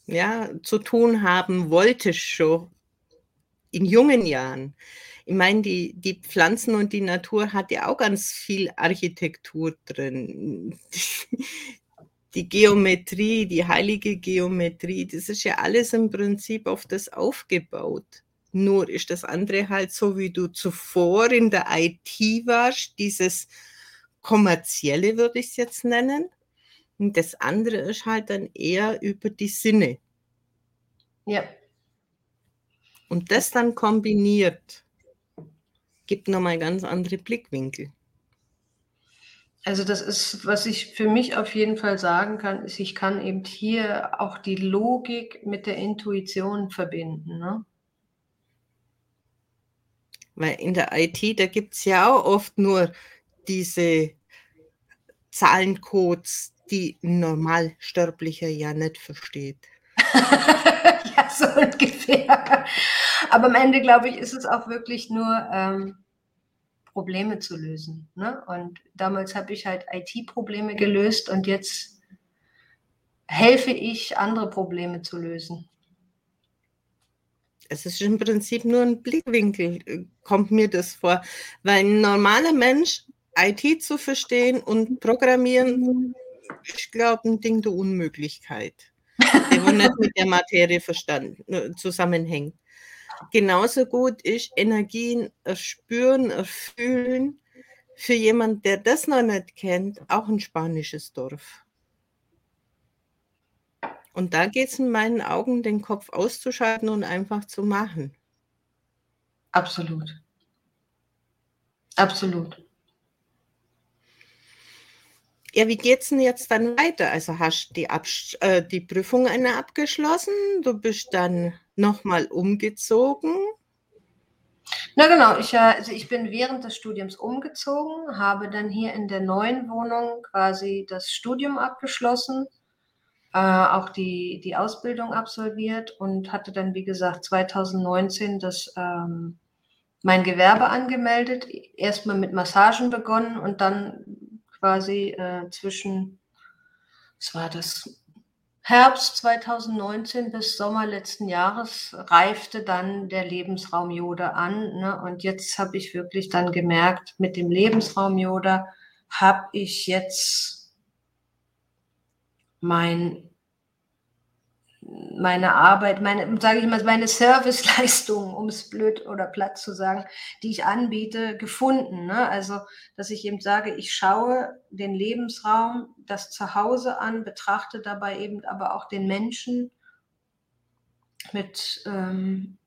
ja, zu tun haben wolltest schon in jungen Jahren. Ich meine, die, die Pflanzen und die Natur hat ja auch ganz viel Architektur drin. *laughs* Die Geometrie, die heilige Geometrie, das ist ja alles im Prinzip auf das aufgebaut. Nur ist das andere halt so, wie du zuvor in der IT warst, dieses kommerzielle würde ich es jetzt nennen. Und das andere ist halt dann eher über die Sinne. Ja. Und das dann kombiniert, gibt nochmal ganz andere Blickwinkel. Also das ist, was ich für mich auf jeden Fall sagen kann, ist, ich kann eben hier auch die Logik mit der Intuition verbinden. Ne? Weil in der IT, da gibt es ja auch oft nur diese Zahlencodes, die ein Normalsterblicher ja nicht versteht. *laughs* ja, so ungefähr. Aber am Ende, glaube ich, ist es auch wirklich nur ähm, Probleme zu lösen. Ne? Und damals habe ich halt IT-Probleme gelöst und jetzt helfe ich, andere Probleme zu lösen. Es ist im Prinzip nur ein Blickwinkel, äh, kommt mir das vor. Weil ein normaler Mensch IT zu verstehen und programmieren, ich glaube, ein Ding der Unmöglichkeit, der nicht mit der Materie verstanden, äh, zusammenhängt genauso gut ist Energien erspüren, erfühlen. Für jemand, der das noch nicht kennt, auch ein spanisches Dorf. Und da geht es in meinen Augen, den Kopf auszuschalten und einfach zu machen. Absolut. Absolut. Ja, wie geht es denn jetzt dann weiter? Also hast du die, Abs äh, die Prüfung eine abgeschlossen, du bist dann nochmal umgezogen? Na genau, ich, äh, also ich bin während des Studiums umgezogen, habe dann hier in der neuen Wohnung quasi das Studium abgeschlossen, äh, auch die, die Ausbildung absolviert und hatte dann, wie gesagt, 2019 das, ähm, mein Gewerbe angemeldet, erstmal mit Massagen begonnen und dann quasi äh, zwischen, was war das, Herbst 2019 bis Sommer letzten Jahres reifte dann der Lebensraum Yoda an. Ne? Und jetzt habe ich wirklich dann gemerkt, mit dem Lebensraum Yoda habe ich jetzt mein meine Arbeit, meine, sage ich mal, meine Serviceleistung, um es blöd oder platt zu sagen, die ich anbiete, gefunden. Ne? Also, dass ich eben sage, ich schaue den Lebensraum, das Zuhause an, betrachte dabei eben aber auch den Menschen mit ähm,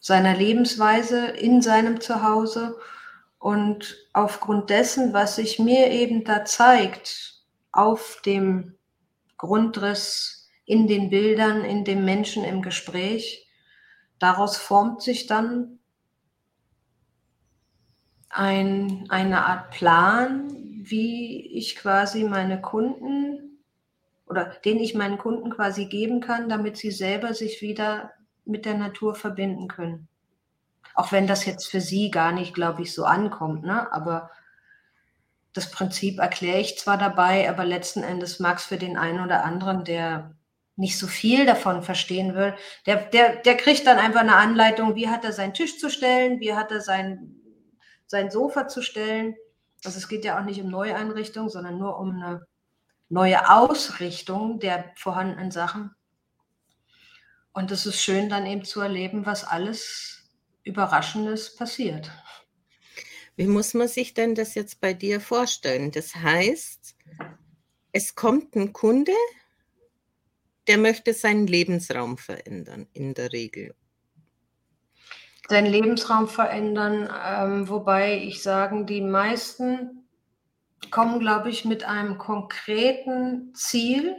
seiner Lebensweise in seinem Zuhause und aufgrund dessen, was sich mir eben da zeigt, auf dem Grundriss in den Bildern, in dem Menschen im Gespräch. Daraus formt sich dann ein, eine Art Plan, wie ich quasi meine Kunden oder den ich meinen Kunden quasi geben kann, damit sie selber sich wieder mit der Natur verbinden können. Auch wenn das jetzt für sie gar nicht, glaube ich, so ankommt, ne? aber das Prinzip erkläre ich zwar dabei, aber letzten Endes mag es für den einen oder anderen, der nicht so viel davon verstehen will, der, der, der kriegt dann einfach eine Anleitung, wie hat er seinen Tisch zu stellen, wie hat er sein, sein Sofa zu stellen. Also es geht ja auch nicht um Neueinrichtung, sondern nur um eine neue Ausrichtung der vorhandenen Sachen. Und es ist schön dann eben zu erleben, was alles Überraschendes passiert. Wie muss man sich denn das jetzt bei dir vorstellen? Das heißt, es kommt ein Kunde, der möchte seinen Lebensraum verändern, in der Regel. Seinen Lebensraum verändern, ähm, wobei ich sagen, die meisten kommen, glaube ich, mit einem konkreten Ziel.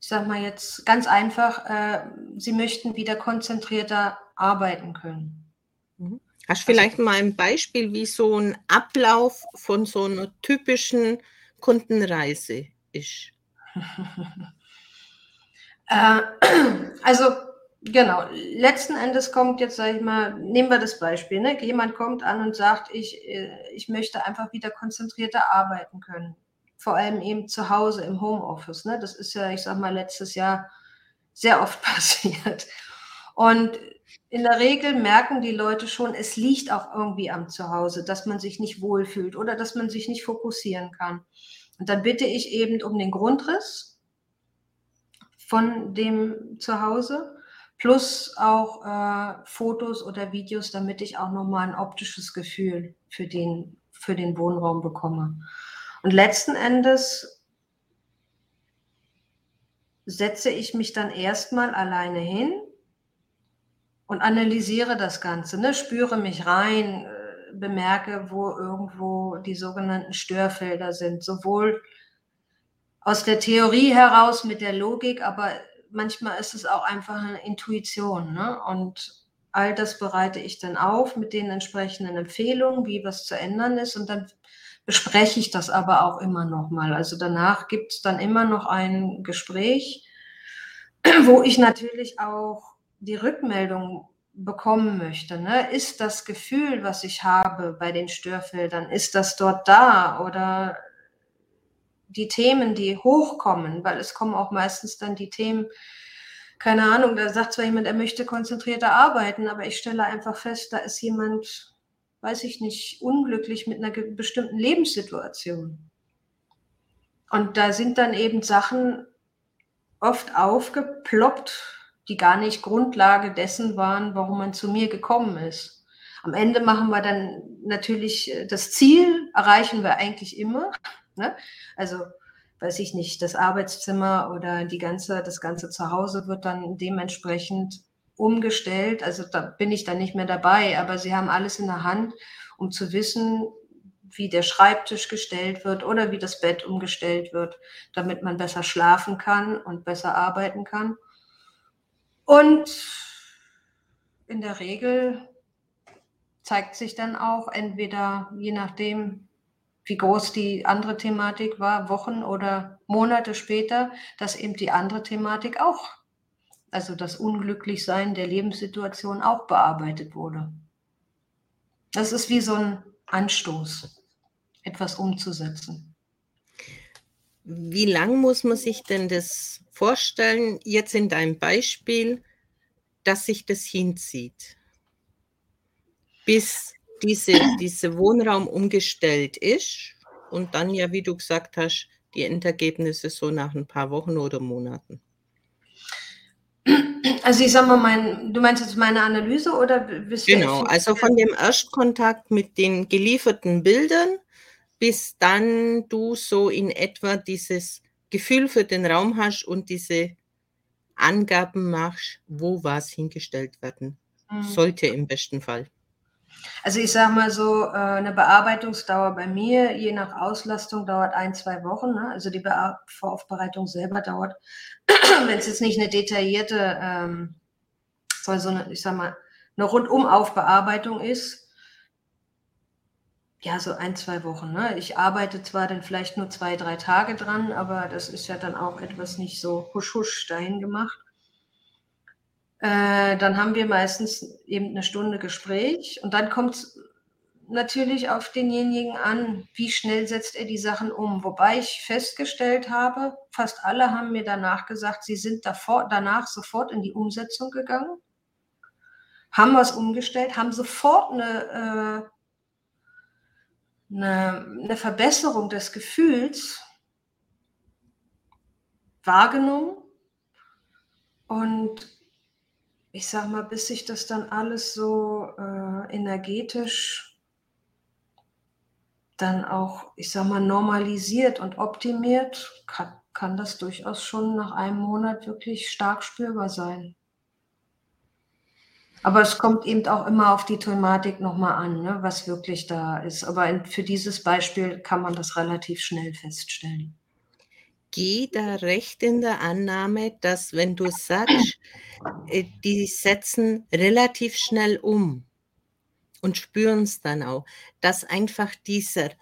Ich sage mal jetzt ganz einfach, äh, sie möchten wieder konzentrierter arbeiten können. Mhm. Hast du vielleicht also, mal ein Beispiel, wie so ein Ablauf von so einer typischen Kundenreise ist? *laughs* Äh, *clears throat* also genau, letzten Endes kommt jetzt, sage ich mal, nehmen wir das Beispiel, ne? jemand kommt an und sagt, ich, äh, ich möchte einfach wieder konzentrierter arbeiten können. Vor allem eben zu Hause im Homeoffice. Ne? Das ist ja, ich sage mal, letztes Jahr sehr oft *laughs* passiert. Und in der Regel merken die Leute schon, es liegt auch irgendwie am Zuhause, dass man sich nicht wohlfühlt oder dass man sich nicht fokussieren kann. Und dann bitte ich eben um den Grundriss, von dem Zuhause, plus auch äh, Fotos oder Videos, damit ich auch nochmal ein optisches Gefühl für den, für den Wohnraum bekomme. Und letzten Endes setze ich mich dann erstmal alleine hin und analysiere das Ganze, ne? spüre mich rein, äh, bemerke, wo irgendwo die sogenannten Störfelder sind, sowohl aus der Theorie heraus mit der Logik, aber manchmal ist es auch einfach eine Intuition. Ne? Und all das bereite ich dann auf mit den entsprechenden Empfehlungen, wie was zu ändern ist. Und dann bespreche ich das aber auch immer noch mal. Also danach gibt es dann immer noch ein Gespräch, *clears throat* wo ich natürlich auch die Rückmeldung bekommen möchte. Ne? Ist das Gefühl, was ich habe bei den Störfeldern, ist das dort da oder die Themen, die hochkommen, weil es kommen auch meistens dann die Themen, keine Ahnung, da sagt zwar jemand, er möchte konzentrierter arbeiten, aber ich stelle einfach fest, da ist jemand, weiß ich nicht, unglücklich mit einer bestimmten Lebenssituation. Und da sind dann eben Sachen oft aufgeploppt, die gar nicht Grundlage dessen waren, warum man zu mir gekommen ist. Am Ende machen wir dann natürlich äh, das Ziel, erreichen wir eigentlich immer. Ne? Also, weiß ich nicht, das Arbeitszimmer oder die ganze, das ganze Zuhause wird dann dementsprechend umgestellt. Also da bin ich dann nicht mehr dabei, aber sie haben alles in der Hand, um zu wissen, wie der Schreibtisch gestellt wird oder wie das Bett umgestellt wird, damit man besser schlafen kann und besser arbeiten kann. Und in der Regel zeigt sich dann auch entweder, je nachdem, wie groß die andere Thematik war, Wochen oder Monate später, dass eben die andere Thematik auch, also das Unglücklichsein der Lebenssituation auch bearbeitet wurde. Das ist wie so ein Anstoß, etwas umzusetzen. Wie lang muss man sich denn das vorstellen, jetzt in deinem Beispiel, dass sich das hinzieht? Bis diese, diese Wohnraum umgestellt ist und dann ja, wie du gesagt hast, die Endergebnisse so nach ein paar Wochen oder Monaten. Also ich sag mal, mein, du meinst jetzt meine Analyse oder bist Genau, also von dem Erstkontakt mit den gelieferten Bildern bis dann du so in etwa dieses Gefühl für den Raum hast und diese Angaben machst, wo was hingestellt werden mhm. sollte im besten Fall. Also ich sage mal so, äh, eine Bearbeitungsdauer bei mir, je nach Auslastung, dauert ein, zwei Wochen. Ne? Also die Voraufbereitung selber dauert, *clears throat* wenn es jetzt nicht eine detaillierte, ähm, so eine, ich sage mal, eine Rundumaufbearbeitung ist, ja, so ein, zwei Wochen. Ne? Ich arbeite zwar dann vielleicht nur zwei, drei Tage dran, aber das ist ja dann auch etwas nicht so husch husch dahin gemacht. Äh, dann haben wir meistens eben eine Stunde Gespräch und dann kommt es natürlich auf denjenigen an, wie schnell setzt er die Sachen um. Wobei ich festgestellt habe, fast alle haben mir danach gesagt, sie sind davor, danach sofort in die Umsetzung gegangen, haben was umgestellt, haben sofort eine, äh, eine, eine Verbesserung des Gefühls wahrgenommen und ich sag mal, bis sich das dann alles so äh, energetisch dann auch, ich sag mal, normalisiert und optimiert, kann, kann das durchaus schon nach einem Monat wirklich stark spürbar sein. Aber es kommt eben auch immer auf die Thematik nochmal an, ne, was wirklich da ist. Aber in, für dieses Beispiel kann man das relativ schnell feststellen. Geh da recht in der Annahme, dass wenn du sagst, äh, die setzen relativ schnell um und spüren es dann auch, dass einfach dieser,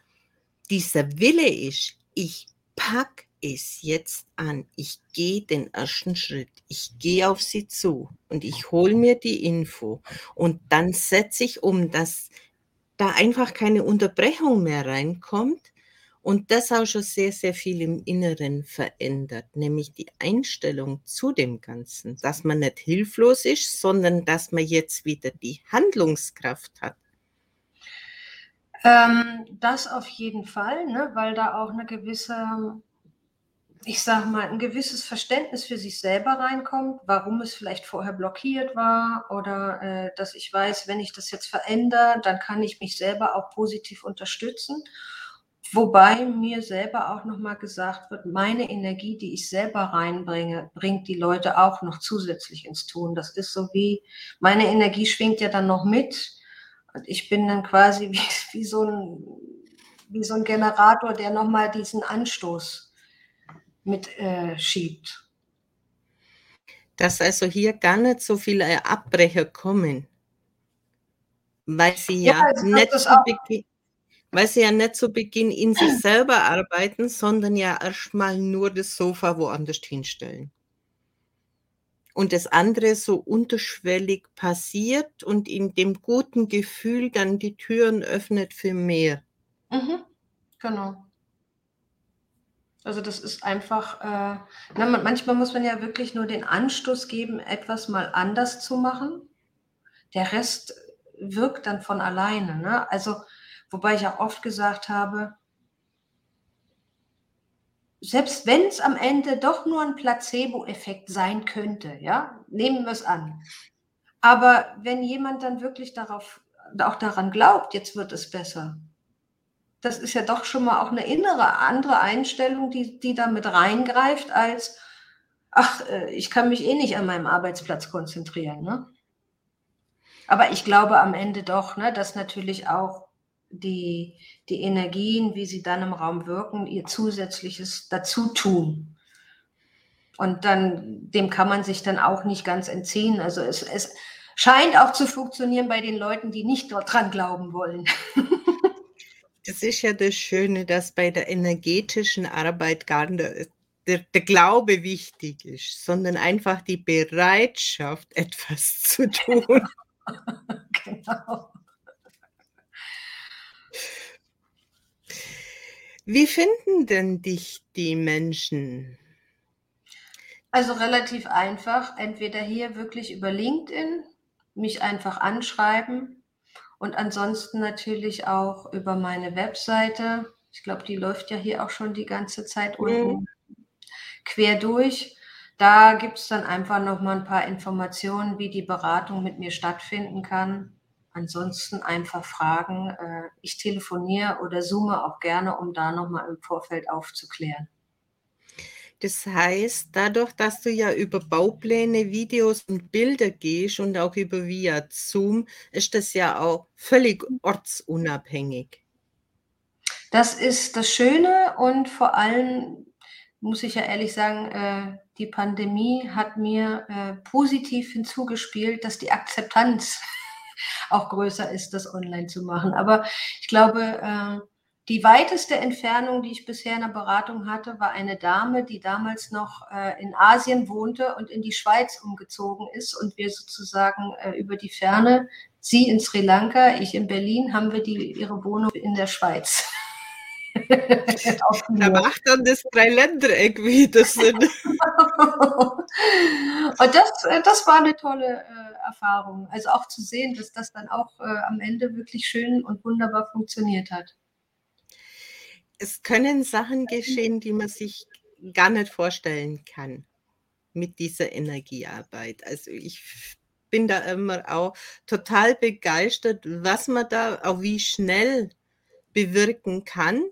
dieser Wille ist, ich pack es jetzt an. Ich gehe den ersten Schritt. Ich gehe auf sie zu und ich hole mir die Info und dann setze ich um, dass da einfach keine Unterbrechung mehr reinkommt und das auch schon sehr, sehr viel im Inneren verändert, nämlich die Einstellung zu dem Ganzen, dass man nicht hilflos ist, sondern dass man jetzt wieder die Handlungskraft hat. Ähm, das auf jeden Fall, ne, weil da auch eine gewisse ich sage mal, ein gewisses Verständnis für sich selber reinkommt, warum es vielleicht vorher blockiert war oder äh, dass ich weiß, wenn ich das jetzt verändere, dann kann ich mich selber auch positiv unterstützen. Wobei mir selber auch nochmal gesagt wird, meine Energie, die ich selber reinbringe, bringt die Leute auch noch zusätzlich ins Tun. Das ist so wie, meine Energie schwingt ja dann noch mit. Und ich bin dann quasi *laughs* wie, wie, so, ein, wie so ein Generator, der nochmal diesen Anstoß mit äh, schiebt. Dass also hier gar nicht so viele Abbrecher kommen, weil sie ja, ja also nicht zu Beginn, weil sie ja nicht zu Beginn in sich *clears throat* selber arbeiten, sondern ja erstmal nur das Sofa woanders hinstellen. Und das andere so unterschwellig passiert und in dem guten Gefühl dann die Türen öffnet für mehr. Mhm, genau. Also das ist einfach, äh, na, manchmal muss man ja wirklich nur den Anstoß geben, etwas mal anders zu machen. Der Rest wirkt dann von alleine. Ne? Also, wobei ich auch oft gesagt habe, selbst wenn es am Ende doch nur ein Placebo-Effekt sein könnte, ja, nehmen wir es an. Aber wenn jemand dann wirklich darauf, auch daran glaubt, jetzt wird es besser, das ist ja doch schon mal auch eine innere andere Einstellung, die, die da mit reingreift, als, ach, äh, ich kann mich eh nicht an meinem Arbeitsplatz konzentrieren. Ne? Aber ich glaube am Ende doch, ne, dass natürlich auch die, die Energien, wie sie dann im Raum wirken, ihr zusätzliches dazu tun. Und dann, dem kann man sich dann auch nicht ganz entziehen. Also es, es scheint auch zu funktionieren bei den Leuten, die nicht dort dran glauben wollen. *laughs* Das ist ja das Schöne, dass bei der energetischen Arbeit gar nicht der, der, Glaube wichtig ist, sondern einfach die Bereitschaft, *laughs* etwas zu tun. *laughs* genau. Wie finden denn dich die Menschen? Also relativ einfach, entweder hier wirklich über LinkedIn, mich einfach anschreiben und ansonsten natürlich auch über meine Webseite. Ich glaube, die läuft ja hier auch schon die ganze Zeit mhm. unten quer durch. Da gibt es dann einfach noch mal ein paar Informationen, wie die Beratung mit mir stattfinden kann. Ansonsten einfach fragen. Äh, ich telefoniere oder zoome auch gerne, um da noch mal im Vorfeld aufzuklären. Das heißt, dadurch, dass du ja über Baupläne, Videos und Bilder gehst und auch über via Zoom, ist das ja auch völlig ortsunabhängig. Das ist das Schöne und vor allem muss ich ja ehrlich sagen, äh, die Pandemie hat mir äh, positiv hinzugespielt, dass die Akzeptanz auch größer ist, das online zu machen. Aber ich glaube, äh, die weiteste Entfernung, die ich bisher in der Beratung hatte, war eine Dame, die damals noch äh, in Asien wohnte und in die Schweiz umgezogen ist und wir sozusagen äh, über die Ferne, sie in Sri Lanka, ich in Berlin, haben wir die, ihre Wohnung in der Schweiz. *laughs* da macht dann das Dreiländereck wieder Sinn. *laughs* und das, das war eine tolle äh, Erfahrung. Also auch zu sehen, dass das dann auch äh, am Ende wirklich schön und wunderbar funktioniert hat es können Sachen geschehen, die man sich gar nicht vorstellen kann mit dieser Energiearbeit. Also ich bin da immer auch total begeistert, was man da auch wie schnell bewirken kann.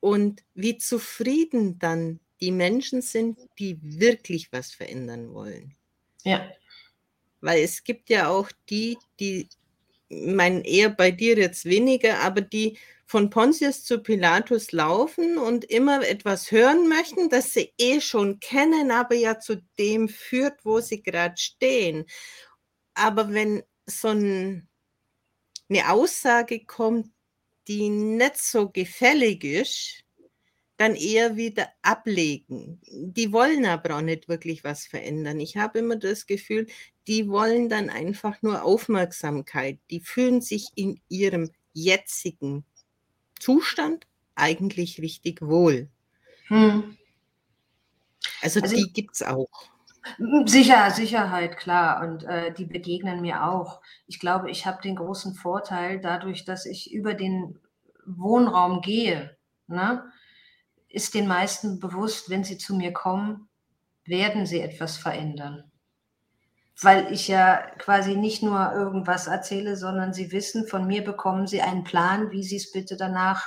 und wie zufrieden dann die Menschen sind, die wirklich was verändern wollen. Ja. Weil es gibt ja auch die, die, mein eher bei dir jetzt weniger, aber die von Pontius zu Pilatus laufen und immer etwas hören möchten, das sie eh schon kennen, aber ja zu dem führt, wo sie gerade stehen. Aber wenn so ein, eine Aussage kommt, die nicht so gefällig ist, dann eher wieder ablegen. Die wollen aber auch nicht wirklich was verändern. Ich habe immer das Gefühl, die wollen dann einfach nur Aufmerksamkeit. Die fühlen sich in ihrem jetzigen Zustand eigentlich richtig wohl. Hm. Also, also die gibt es auch. Sicher, Sicherheit, klar. Und äh, die begegnen mir auch. Ich glaube, ich habe den großen Vorteil, dadurch, dass ich über den Wohnraum gehe, ne, ist den meisten bewusst, wenn sie zu mir kommen, werden sie etwas verändern. Weil ich ja quasi nicht nur irgendwas erzähle, sondern sie wissen, von mir bekommen sie einen Plan, wie sie es bitte danach,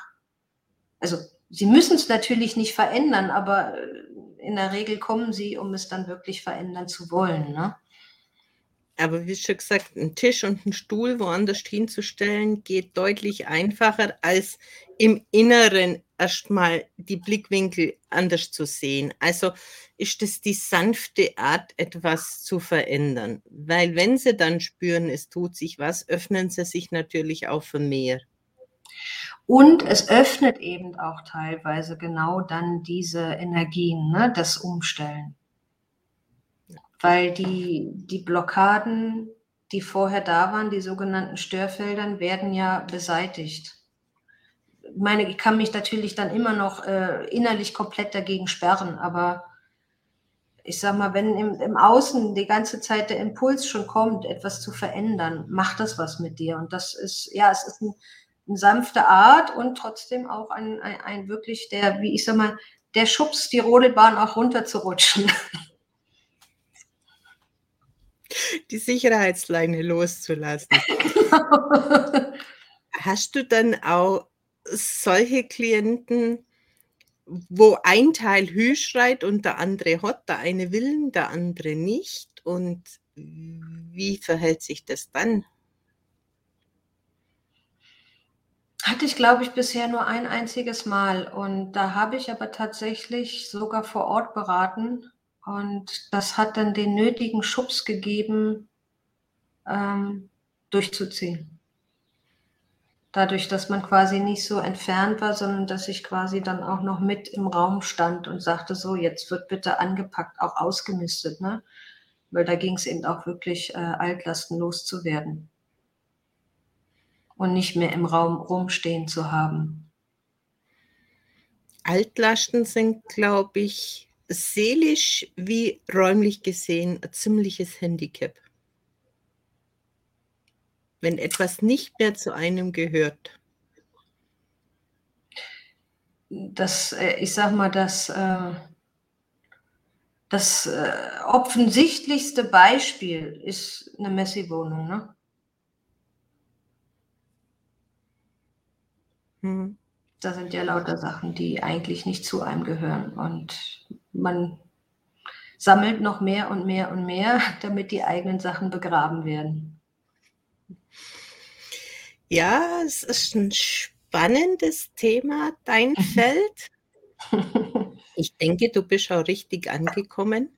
also sie müssen es natürlich nicht verändern, aber äh, in der Regel kommen sie, um es dann wirklich verändern zu wollen. Ne? Aber wie schon gesagt, ein Tisch und ein Stuhl woanders hinzustellen, geht deutlich einfacher, als im Inneren erstmal die Blickwinkel anders zu sehen. Also ist es die sanfte Art, etwas zu verändern. Weil wenn sie dann spüren, es tut sich was, öffnen sie sich natürlich auch für mehr. Und es öffnet eben auch teilweise genau dann diese Energien, ne, das Umstellen. Weil die, die Blockaden, die vorher da waren, die sogenannten Störfeldern, werden ja beseitigt meine, ich kann mich natürlich dann immer noch äh, innerlich komplett dagegen sperren, aber ich sag mal, wenn im, im Außen die ganze Zeit der Impuls schon kommt, etwas zu verändern, macht das was mit dir. Und das ist, ja, es ist ein, eine sanfte Art und trotzdem auch ein, ein, ein wirklich der, wie ich sag mal, der Schubs, die Rodelbahn auch runterzurutschen. Die Sicherheitsleine loszulassen. *laughs* Hast du dann auch solche Klienten, wo ein Teil Hü schreit und der andere Hot, der eine will, der andere nicht. Und wie verhält sich das dann? Hatte ich, glaube ich, bisher nur ein einziges Mal. Und da habe ich aber tatsächlich sogar vor Ort beraten. Und das hat dann den nötigen Schubs gegeben, ähm, durchzuziehen dadurch, dass man quasi nicht so entfernt war, sondern dass ich quasi dann auch noch mit im Raum stand und sagte, so, jetzt wird bitte angepackt, auch ausgemistet, ne? Weil da ging es eben auch wirklich äh, Altlasten loszuwerden und nicht mehr im Raum rumstehen zu haben. Altlasten sind, glaube ich, seelisch wie räumlich gesehen ein ziemliches Handicap wenn etwas nicht mehr zu einem gehört? Das, äh, ich sag mal, das, äh, das äh, offensichtlichste Beispiel ist eine Messi-Wohnung, ne? Hm. Da sind ja lauter Sachen, die eigentlich nicht zu einem gehören. Und man sammelt noch mehr und mehr und mehr, *laughs* damit die eigenen Sachen begraben werden. Ja, es ist ein spannendes Thema, dein Feld. *laughs* Ich denke, du bist auch richtig angekommen.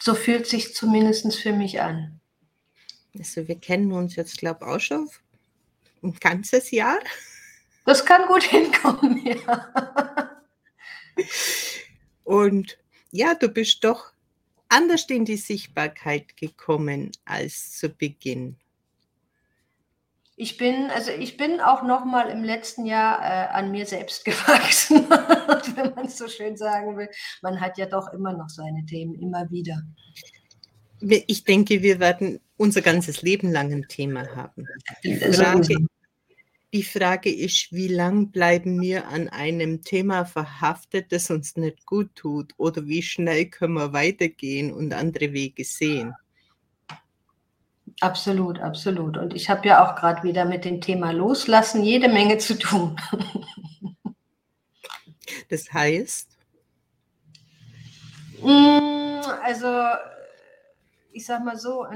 So fühlt sich zumindest für mich an. Also wir kennen uns jetzt, glaube ich, auch schon ein ganzes Jahr. Das kann gut *laughs* hinkommen, ja. Und ja, du bist doch anders in die Sichtbarkeit gekommen als zu Beginn. Ich bin, also ich bin auch noch mal im letzten Jahr äh, an mir selbst *laughs* gewachsen, wenn man es so schön sagen will. Man hat ja doch immer noch seine Themen, immer wieder. Ich denke, wir werden unser ganzes Leben lang ein Thema haben. Die Frage, die Frage ist, wie lang bleiben wir an einem Thema verhaftet, das uns nicht gut tut? Oder wie schnell können wir weitergehen und andere Wege sehen? Absolut, absolut. Und ich habe ja auch gerade wieder mit dem Thema Loslassen jede Menge zu tun. *laughs* Das heißt? Mm, also, ich sag mal so,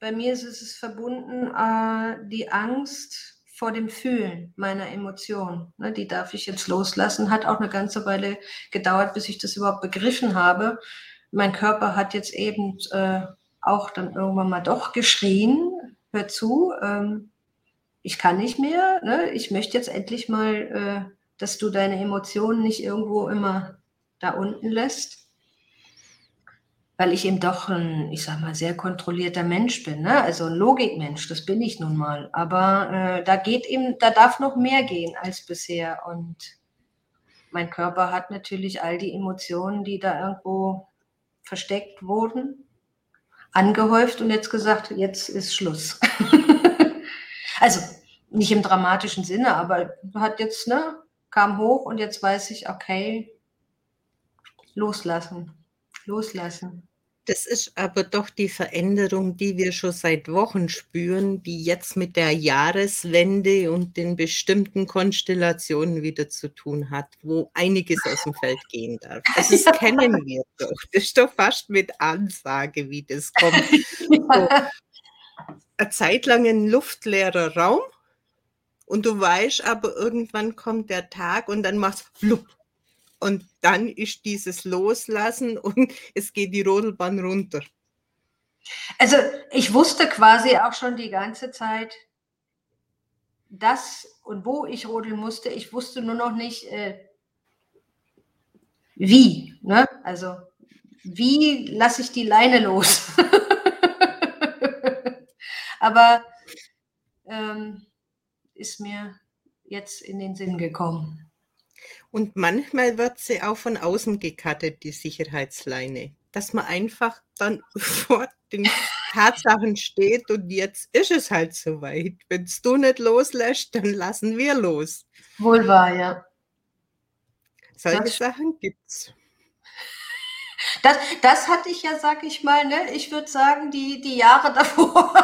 bei mir ist es verbunden, äh, die Angst vor dem Fühlen meiner Emotionen. Ne, die darf ich jetzt loslassen. Hat auch eine ganze Weile gedauert, bis ich das überhaupt begriffen habe. Mein Körper hat jetzt eben äh, auch dann irgendwann mal doch geschrien, hör zu, ähm, ich kann nicht mehr, ne? ich möchte jetzt endlich mal, äh, dass du deine Emotionen nicht irgendwo immer da unten lässt weil ich eben doch ein, ich sag mal, sehr kontrollierter Mensch bin, ne? also ein Logikmensch, das bin ich nun mal. Aber äh, da geht eben, da darf noch mehr gehen als bisher. Und mein Körper hat natürlich all die Emotionen, die da irgendwo versteckt wurden, angehäuft und jetzt gesagt, jetzt ist Schluss. *laughs* also nicht im dramatischen Sinne, aber hat jetzt, ne, kam hoch und jetzt weiß ich, okay, loslassen loslassen. Das ist aber doch die Veränderung, die wir schon seit Wochen spüren, die jetzt mit der Jahreswende und den bestimmten Konstellationen wieder zu tun hat, wo einiges aus dem Feld gehen darf. Also das *laughs* kennen wir doch. Das ist doch fast mit Ansage, wie das kommt. So, eine Zeit lang ein luftleerer Raum und du weißt aber, irgendwann kommt der Tag und dann machst du flupp und dann ist dieses Loslassen *laughs* und es geht die Rodelbahn runter. Also ich wusste quasi auch schon die ganze Zeit, das und wo ich rodeln musste. Ich wusste nur noch nicht, äh, wie. Ne? Also wie lasse ich die Leine los? *laughs* Aber ähm, ist mir jetzt in den Sinn gekommen. Und manchmal wird sie auch von außen gekattet, die Sicherheitsleine. Dass man einfach dann *laughs* vor den Tatsachen steht und jetzt ist es halt soweit. Wenn es du nicht loslässt, dann lassen wir los. Wohl wahr, ja. Solche das, Sachen gibt's. Das, das hatte ich ja, sag ich mal, ne? Ich würde sagen, die, die Jahre *laughs* davor.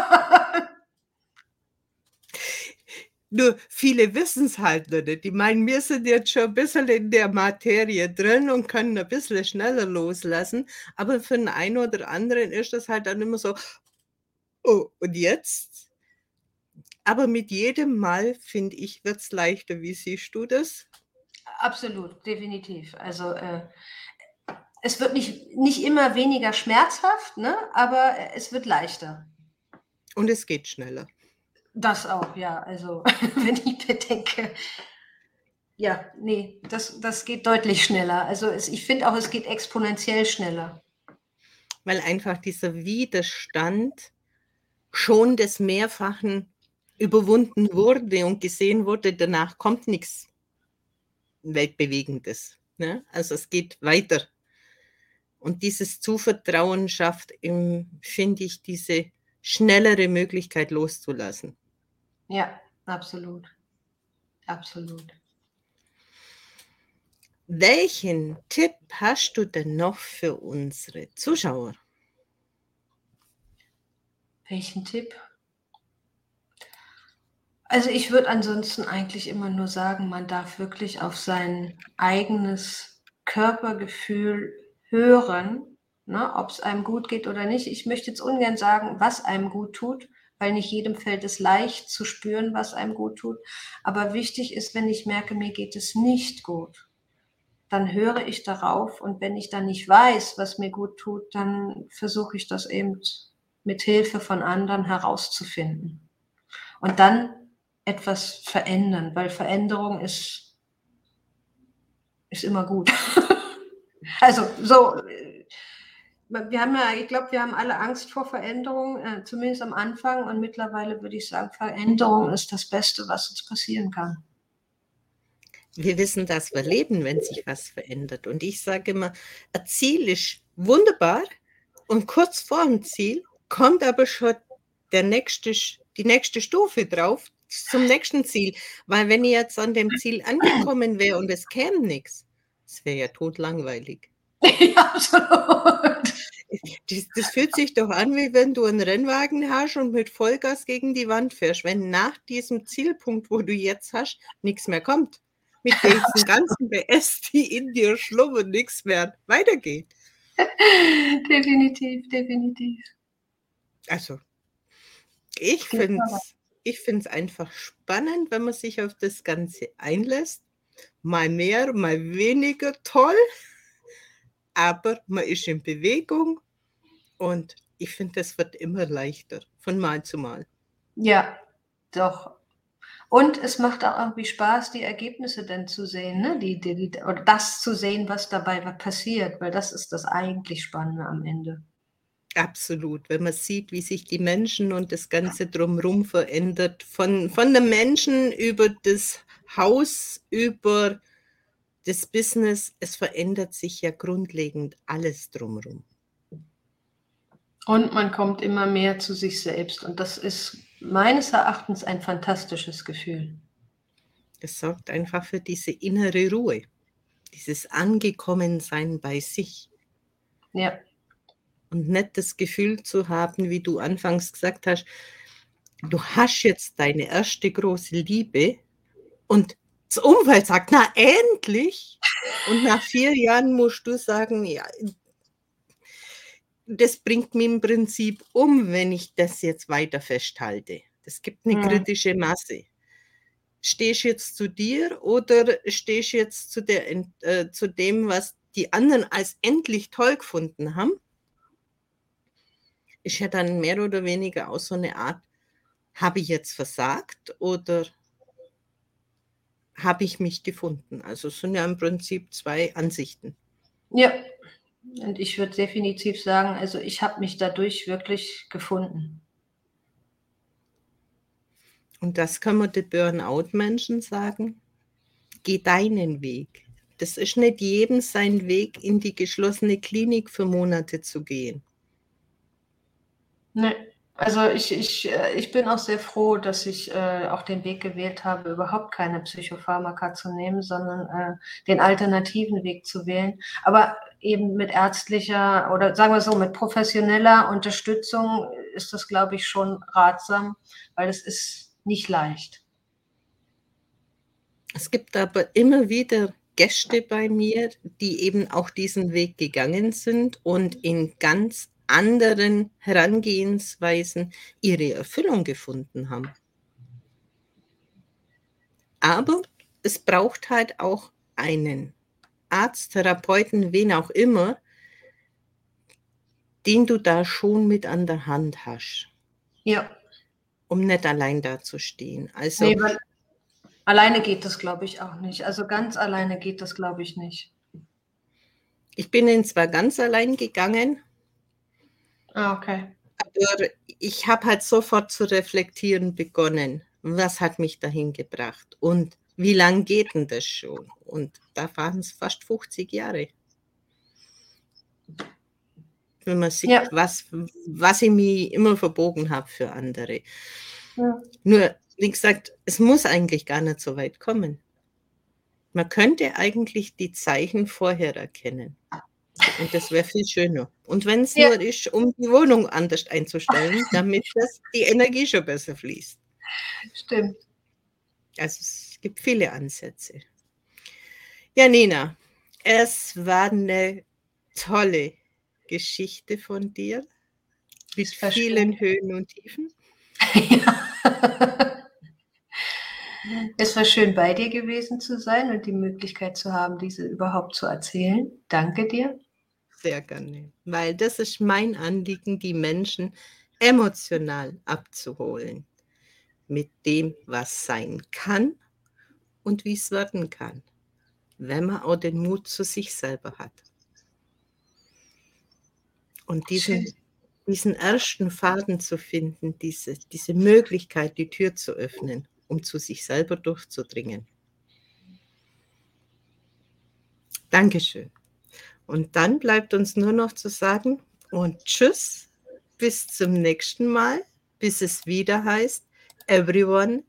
Nur viele wissen es halt nicht. Die meinen, wir sind jetzt schon ein bisschen in der Materie drin und können ein bisschen schneller loslassen. Aber für den einen oder anderen ist das halt dann immer so, oh, und jetzt? Aber mit jedem Mal, finde ich, wird es leichter. Wie siehst du das? Absolut, definitiv. Also äh, es wird nicht, nicht immer weniger schmerzhaft, ne? aber es wird leichter. Und es geht schneller. Das auch, ja. Also, *laughs* wenn ich bedenke, ja, nee, das, das geht deutlich schneller. Also, es, ich finde auch, es geht exponentiell schneller. Weil einfach dieser Widerstand schon des Mehrfachen überwunden wurde und gesehen wurde, danach kommt nichts Weltbewegendes. Ne? Also es geht weiter. Und dieses Zuvertrauen schafft, finde ich, diese schnellere Möglichkeit loszulassen. Ja, absolut. Absolut. Welchen Tipp hast du denn noch für unsere Zuschauer? Welchen Tipp? Also ich würde ansonsten eigentlich immer nur sagen, man darf wirklich auf sein eigenes Körpergefühl hören, ne, ob es einem gut geht oder nicht. Ich möchte jetzt ungern sagen, was einem gut tut, weil nicht jedem fällt es leicht zu spüren, was einem gut tut. Aber wichtig ist, wenn ich merke, mir geht es nicht gut, dann höre ich darauf und wenn ich dann nicht weiß, was mir gut tut, dann versuche ich das eben mit Hilfe von anderen herauszufinden. Und dann etwas verändern, weil Veränderung ist, ist immer gut. *laughs* also so wir haben ja, ich glaube, wir haben alle Angst vor Veränderung, äh, zumindest am Anfang. Und mittlerweile würde ich sagen, Veränderung ist das Beste, was uns passieren kann. Wir wissen, dass wir leben, wenn sich was verändert. Und ich sage immer, ein Ziel ist wunderbar und kurz vor dem Ziel kommt aber schon der nächste, die nächste Stufe drauf zum nächsten Ziel. Weil wenn ich jetzt an dem Ziel angekommen wäre und es käme nichts, das wäre ja totlangweilig. *laughs* Ja, absolut. Das, das, fühlt sich doch an, wie wenn du einen Rennwagen hast und mit Vollgas gegen die Wand fährst. Wenn nach diesem Zielpunkt, wo du jetzt hast, nichts mehr kommt, mit diesen ganzen *laughs* BS, die in dir schlummern, nichts mehr weitergeht. *laughs* definitiv, definitiv. Also, ich finde es ich find's einfach spannend, wenn man sich auf das Ganze einlässt. Mal mehr, mal weniger toll, aber man ist in Bewegung und ich finde, es wird immer leichter von Mal zu Mal. Ja, doch. Und es macht auch irgendwie Spaß, die Ergebnisse dann zu sehen, ne? die, die, die, oder das zu sehen, was dabei passiert, weil das ist das eigentlich Spannende am Ende. Absolut, wenn man sieht, wie sich die Menschen und das Ganze drumherum verändert, von, von den Menschen über das Haus, über das Business, es verändert sich ja grundlegend alles drumherum. Und man kommt immer mehr zu sich selbst. Und das ist meines Erachtens ein fantastisches Gefühl. Es sorgt einfach für diese innere Ruhe, dieses Angekommensein bei sich. Ja. Und nicht das Gefühl zu haben, wie du anfangs gesagt hast, du hast jetzt deine erste große Liebe und das Umfeld sagt, na endlich. Und nach vier Jahren musst du sagen, ja, das bringt mich im Prinzip um, wenn ich das jetzt weiter festhalte. Das gibt eine ja. kritische Masse. Stehst jetzt zu dir oder stehst jetzt zu, der, äh, zu dem, was die anderen als endlich toll gefunden haben? Ist ja dann mehr oder weniger auch so eine Art, habe ich jetzt versagt oder habe ich mich gefunden? Also es sind ja im Prinzip zwei Ansichten. Ja, und ich würde definitiv sagen, also ich habe mich dadurch wirklich gefunden. Und das kann man den Burnout-Menschen sagen. Geh deinen Weg. Das ist nicht jedem sein Weg, in die geschlossene Klinik für Monate zu gehen. Nee. Also ich, ich, äh, ich bin auch sehr froh, dass ich äh, auch den Weg gewählt habe, überhaupt keine Psychopharmaka zu nehmen, sondern äh, den alternativen Weg zu wählen. Aber eben mit ärztlicher oder sagen wir so, mit professioneller Unterstützung ist das, glaube ich, schon ratsam, weil es ist nicht leicht. Es gibt aber immer wieder Gäste bei mir, die eben auch diesen Weg gegangen sind und in ganz anderen Herangehensweisen ihre Erfüllung gefunden haben. Aber es braucht halt auch einen Arzt, Therapeuten, wen auch immer, den du da schon mit an der Hand hast. Ja. Um nicht allein dazustehen. Also, nee, alleine geht das, glaube ich, auch nicht. Also ganz alleine geht das, glaube ich, nicht. Ich bin ihn zwar ganz allein gegangen, Ah, okay. Aber ich habe halt sofort zu reflektieren begonnen. Was hat mich dahin gebracht? Und wie lange geht denn das schon? Und da waren es fast 50 Jahre. Wenn man sieht, ja. was, was ich mir immer verbogen habe für andere. Ja. Nur, wie gesagt, es muss eigentlich gar nicht so weit kommen. Man könnte eigentlich die Zeichen vorher erkennen. Und das wäre viel schöner. Und wenn es ja. nur ist, um die Wohnung anders einzustellen, *laughs* damit das, die Energie schon besser fließt. Stimmt. Also es gibt viele Ansätze. Ja, Nina, es war eine tolle Geschichte von dir mit vielen. Höhen und Tiefen. Ja. *laughs* Es war schön, bei dir gewesen zu sein und die Möglichkeit zu haben, diese überhaupt zu erzählen. Danke dir. Sehr gerne, weil das ist mein Anliegen, die Menschen emotional abzuholen mit dem, was sein kann und wie es werden kann, wenn man auch den Mut zu sich selber hat. Und diesen, diesen ersten Faden zu finden, diese, diese Möglichkeit, die Tür zu öffnen, um zu sich selber durchzudringen. Dankeschön. Und dann bleibt uns nur noch zu sagen und tschüss, bis zum nächsten Mal, bis es wieder heißt, everyone